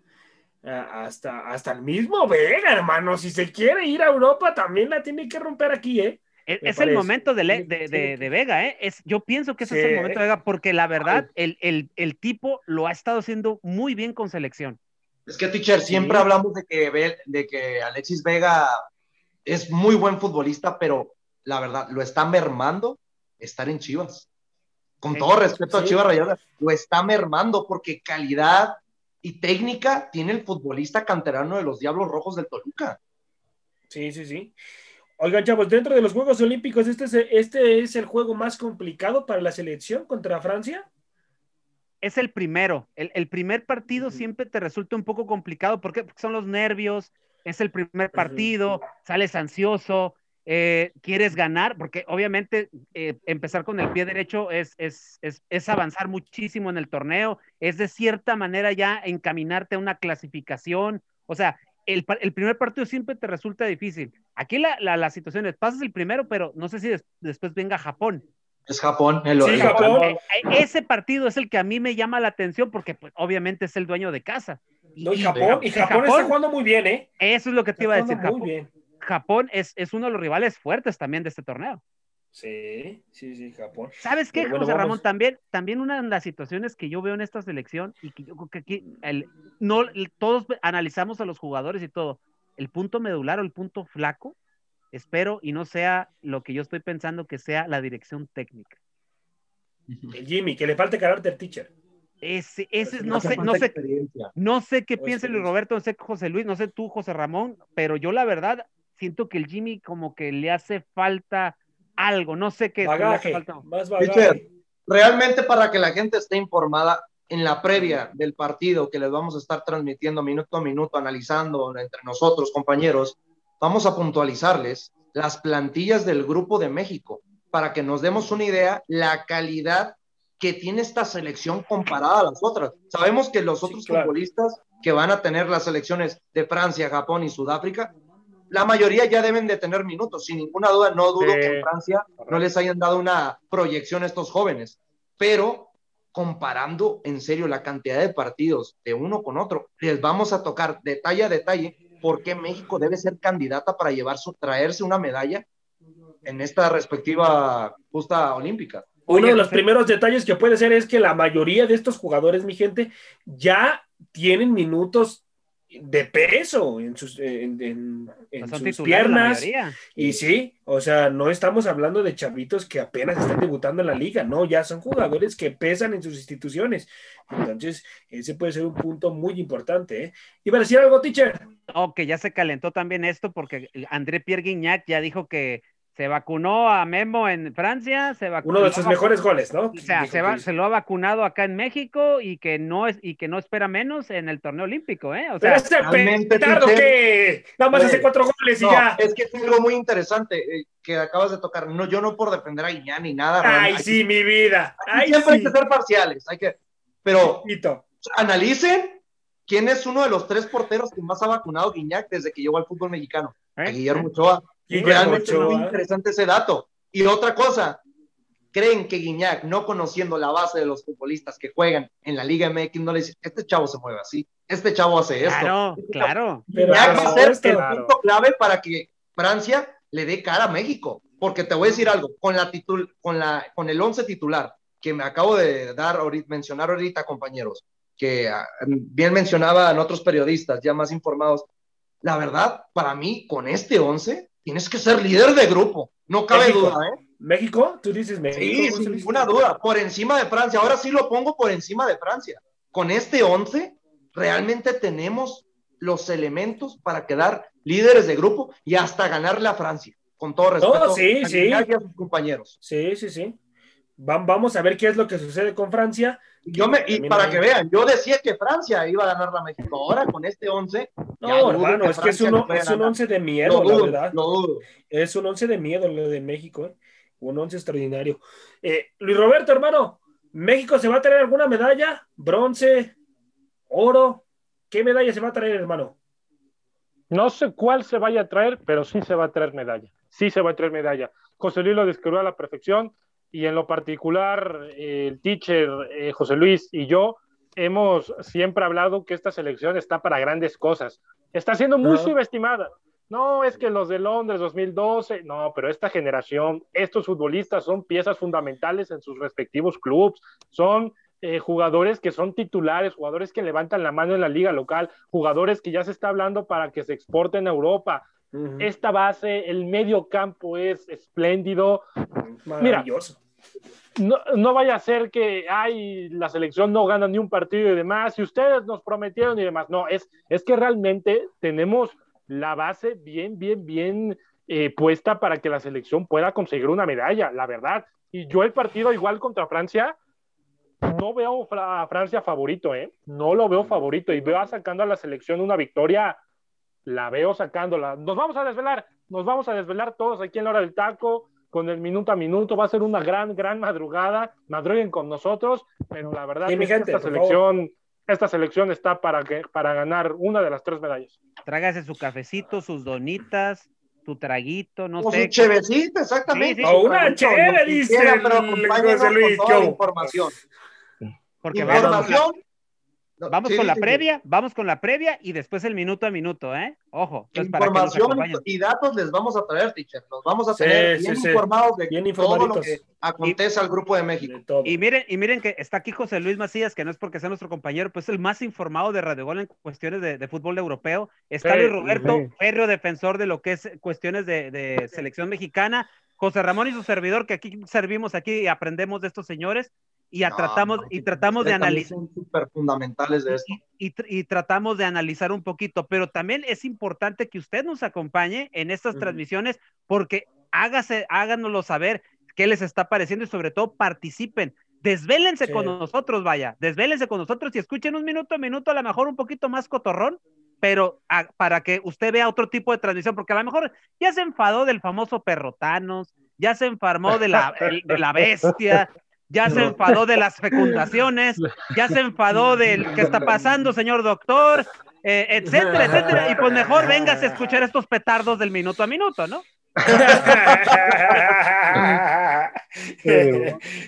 Hasta, hasta el mismo Vega, hermano. Si se quiere ir a Europa, también la tiene que romper aquí, ¿eh? Es, el momento de, de, Vega, ¿eh? Es, yo pienso que ese es el momento de Vega porque la verdad, el, el, tipo lo ha estado haciendo muy bien con selección. Es que, teacher, siempre hablamos de que, de que Alexis Vega es muy buen futbolista, pero la verdad, lo está mermando estar en Chivas. Con todo respeto a Chivas Rayadas, lo está mermando porque calidad y técnica tiene el futbolista canterano de los Diablos Rojos del Toluca. Sí, sí, sí. Oigan, chavos, dentro de los Juegos Olímpicos, ¿este es, este es el juego más complicado para la selección contra Francia? Es el primero. El, primer partido siempre te resulta un poco complicado porque son los nervios, es el primer partido, sales ansioso, eh, quieres ganar, porque obviamente eh, empezar con el pie derecho es, es, es, avanzar muchísimo en el torneo, es de cierta manera ya encaminarte a una clasificación. O sea, el, el primer partido siempre te resulta difícil. Aquí la, la, situación es, pasas el primero, pero no sé si después venga Japón. Es Japón, el, sí, Japón. Eh, eh, ese partido es el que a mí me llama la atención porque pues, obviamente es el dueño de casa. No, y, Japón, y Japón, está jugando muy bien, ¿eh? Eso es lo que te iba a decir. Japón, Japón es, es uno de los rivales fuertes también de este torneo. Sí, sí, sí, Japón. ¿Sabes qué, José Ramón? También, también una de las situaciones que yo veo en esta selección y que yo creo que aquí el, no, todos analizamos a los jugadores y todo, el punto medular o el punto flaco, espero y no sea lo que yo estoy pensando que sea la dirección técnica. El Jimmy, que le falte carácter teacher. Ese, ese no sé, no sé, no sé qué piensa Luis Roberto, no sé José Luis, no sé tú, José Ramón, pero yo la verdad siento que el Jimmy como que le hace falta algo, no sé qué. Bagaje, más bagaje. realmente para que la gente esté informada, en la previa del partido que les vamos a estar transmitiendo minuto a minuto, analizando entre nosotros, compañeros, vamos a puntualizarles las plantillas del Grupo de México para que nos demos una idea la calidad que tiene esta selección comparada a las otras. Sabemos que los otros futbolistas que van a tener las selecciones de Francia, Japón y Sudáfrica, la mayoría ya deben de tener minutos. Sin ninguna duda, no dudo que en Francia no les hayan dado una proyección a estos jóvenes. Pero comparando en serio la cantidad de partidos de uno con otro, les vamos a tocar detalle a detalle por qué México debe ser candidata para llevar su, traerse una medalla en esta respectiva justa olímpica. Uno de los primeros detalles que puede ser es que la mayoría de estos jugadores, mi gente, ya tienen minutos de peso en sus, en, sus piernas. Y sí, o sea, no estamos hablando de chavitos que apenas están debutando en la liga, no, ya son jugadores que pesan en sus instituciones. Entonces, ese puede ser un punto muy importante. ¿eh? ¿Iba a decir algo, teacher? Que ya se calentó también esto porque André Pierre Guignac ya dijo que se vacunó a Memo en Francia, se vacunó. Uno de sus mejores goles, ¿no? O sea, se, lo ha vacunado acá en México y que no es y que no espera menos en el torneo olímpico, ¿eh? O sea, Pero que nada más hace cuatro goles y ya. Es que es algo muy interesante eh, que acabas de tocar. No, yo no por defender a Guiñán ni nada. Ay, sí, mi vida. siempre hay que ser parciales, hay que, pero analicen quién es uno de los tres porteros que más ha vacunado Guiñac desde que llegó al fútbol mexicano. A ¿Eh? Guillermo Ochoa. Y realmente es muy interesante ese dato. Y otra cosa, creen que Guiñac, no conociendo la base de los futbolistas que juegan en la Liga MX, no le dice, este chavo se mueve así, este chavo hace esto. Claro, claro. Guiñac va a ser el punto clave para que Francia le dé cara a México. Porque te voy a decir algo, con, la titul con, la, con el 11 titular que me acabo de dar, mencionar ahorita, compañeros, que ah, bien mencionaban otros periodistas ya más informados, la verdad, para mí, con este 11, tienes que ser líder de grupo, no cabe duda, ¿eh? ¿México? ¿Tú dices México? Sí, sin ninguna duda, por encima de Francia. Ahora sí lo pongo por encima de Francia. Con este 11, realmente tenemos los elementos para quedar líderes de grupo y hasta ganarle a Francia, con todo respeto sí, sí. a sus compañeros. Sí, sí, sí. Vamos a ver qué es lo que sucede con Francia. Yo me, y para que vean, yo decía que Francia iba a ganar la México. Ahora con este 11. No, hermano, es que es un, es un 11 de miedo, la verdad. Es un 11 de miedo lo de México. ¿eh? Un 11 extraordinario. Eh, Luis Roberto, hermano, ¿México se va a traer alguna medalla? ¿Bronce? ¿Oro? ¿Qué medalla se va a traer, hermano? No sé cuál se vaya a traer, pero sí se va a traer medalla. Sí se va a traer medalla. José Luis lo describió a la perfección y en lo particular el teacher eh, José Luis y yo hemos siempre hablado que esta selección está para grandes cosas. Está siendo muy subestimada. No, es que los de Londres 2012, no, pero esta generación, estos futbolistas son piezas fundamentales en sus respectivos clubes, son eh, jugadores que son titulares, jugadores que levantan la mano en la liga local, jugadores que ya se está hablando para que se exporten a Europa. Esta base, el medio campo es espléndido. Maravilloso. no, no, vaya a ser que ay, la selección no gana ni un partido y demás, y ustedes nos prometieron y demás. No, es, es que realmente tenemos la base bien, bien, bien eh, puesta para que la selección pueda conseguir una medalla, la verdad. Y yo el partido igual contra Francia, no veo a Francia favorito, ¿eh? No lo veo favorito y veo sacando a la selección una victoria, la veo sacándola. Nos vamos a desvelar, nos vamos a desvelar todos aquí en la hora del taco, con el minuto a minuto, va a ser una gran, gran madrugada, madruguen con nosotros, pero la verdad es que esta selección esta selección está para, que, para ganar una de las tres medallas. Trágase su cafecito, sus donitas, su traguito, no o sé. Su chevecito, exactamente. O una cheve, dice el, información. Porque información vamos con la previa, vamos con la previa y después el minuto a minuto, ¿eh? Ojo. Información y datos les vamos a traer, teacher. Los vamos a tener bien informados de bien todo lo que acontece al Grupo de México. y miren, y miren que está aquí José Luis Macías, que no es porque sea nuestro compañero, pues es el más informado de Radio Gol en cuestiones de, fútbol europeo. Está Luis Roberto, férreo defensor de lo que es cuestiones de, de selección mexicana. José Ramón y su servidor, que aquí servimos aquí y aprendemos de estos señores y tratamos, y tratamos de analizar. Son súper fundamentales de esto. Y, tratamos de analizar un poquito, pero también es importante que usted nos acompañe en estas transmisiones porque hágase, háganoslo saber qué les está pareciendo y sobre todo participen. Desvélense con nosotros, vaya, desvélense con nosotros y escuchen un minuto a minuto, a lo mejor un poquito más cotorrón, pero para que usted vea otro tipo de transmisión, porque a lo mejor ya se enfadó del famoso perrotanos, ya se enfermó de la, de la bestia, ya se enfadó de las fecundaciones, ya se enfadó del qué está pasando, señor doctor, eh, etcétera, etcétera. Y pues mejor vengas a escuchar estos petardos del minuto a minuto, ¿no?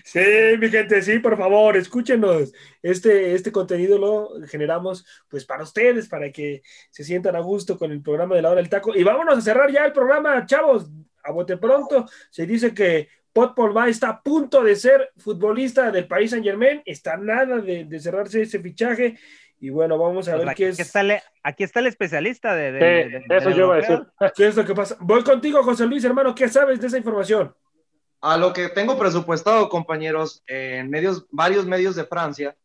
sí, mi gente, sí, por favor, escúchenos. Este, este contenido lo generamos pues para ustedes, para que se sientan a gusto con el programa de la hora del taco. Y vámonos a cerrar ya el programa, chavos. A bote pronto, se dice que Pot va está a punto de ser futbolista del Paris Saint Germain, está nada de, cerrarse ese fichaje. Y bueno, vamos a pues ver qué es. Está aquí está el especialista de. de, eso yo voy a decir. ¿Qué es lo que pasa? Voy contigo, José Luis, hermano. ¿Qué sabes de esa información? A lo que tengo presupuestado, compañeros, en medios, varios medios de Francia,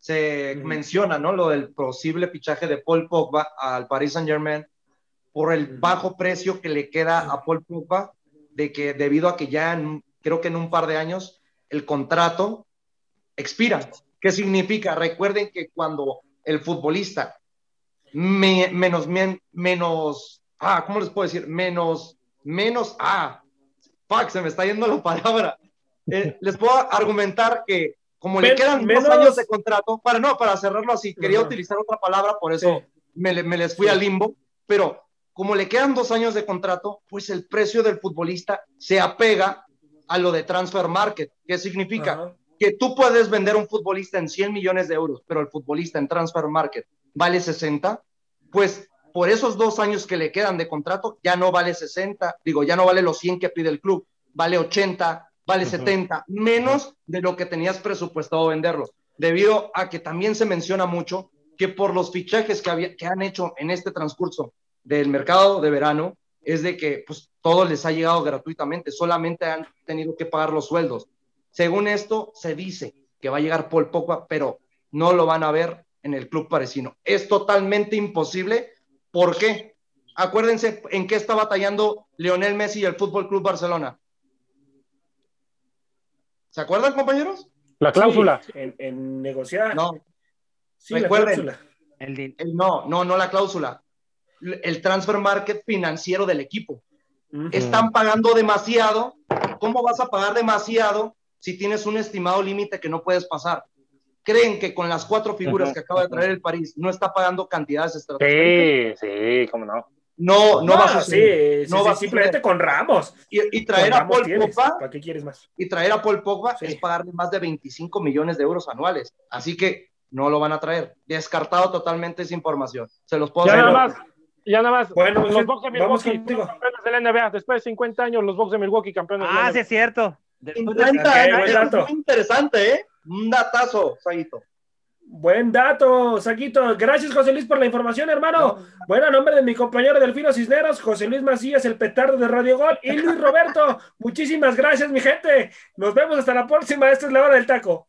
se menciona, ¿no? Lo del posible fichaje de Paul Pogba al Paris Saint Germain por el bajo precio que le queda a Paul Pogba, de que debido a que ya creo que en un par de años el contrato expira. ¿Qué significa? Recuerden que cuando el futbolista menos, menos, ah, ¿cómo les puedo decir? Menos, menos, ah, fuck, se me está yendo la palabra. Eh, les puedo argumentar que como le quedan menos... dos años de contrato, para no, para cerrarlo así, quería utilizar otra palabra, por eso me, me, les fui al limbo, pero como le quedan dos años de contrato, pues el precio del futbolista se apega a lo de transfer market. ¿Qué significa? Que tú puedes vender un futbolista en 100 millones de euros, pero el futbolista en transfer market vale 60, pues por esos dos años que le quedan de contrato ya no vale 60, digo, ya no vale los 100 que pide el club, vale 80, vale 70, menos de lo que tenías presupuestado venderlo, debido a que también se menciona mucho que por los fichajes que, había, que han hecho en este transcurso del mercado de verano, es de que pues todo les ha llegado gratuitamente, solamente han tenido que pagar los sueldos. Según esto, se dice que va a llegar Paul Pogba, pero no lo van a ver en el club parisino. Es totalmente imposible. ¿Por qué? Acuérdense en qué está batallando Lionel Messi y el Fútbol Club Barcelona. ¿Se acuerdan, compañeros? La cláusula. en, negociar. No. Sí, Recuerden, la no, no, no la cláusula. El transfer market financiero del equipo. Están pagando demasiado. ¿Cómo vas a pagar demasiado si tienes un estimado límite que no puedes pasar? ¿Creen que con las cuatro figuras que acaba de traer el París no está pagando cantidades estratégicas? Sí, sí, cómo no. No, no, va a ser. Sí, no simplemente con Ramos. Y, traer a Paul Pogba. ¿Para qué quieres más? Y traer a Paul Pogba es pagarle más de 25 millones de euros anuales. Así que no lo van a traer. Descartado totalmente esa información. Se los puedo ya nada más, ya nada más. Bueno, los Bucks de Milwaukee, campeones de la NBA. Después de 50 años, los Bucks de Milwaukee, campeones ah, de la NBA. sí, es cierto. 50 años, muy interesante, ¿eh? Un datazo, Saguito. Buen dato, Saquito. Gracias, José Luis, por la información, hermano. Bueno, a nombre de mi compañero Delfino Cisneros, José Luis Macías, el petardo de Radio Gol, y Luis Roberto. muchísimas gracias, mi gente. Nos vemos hasta la próxima. Esta es la hora del taco.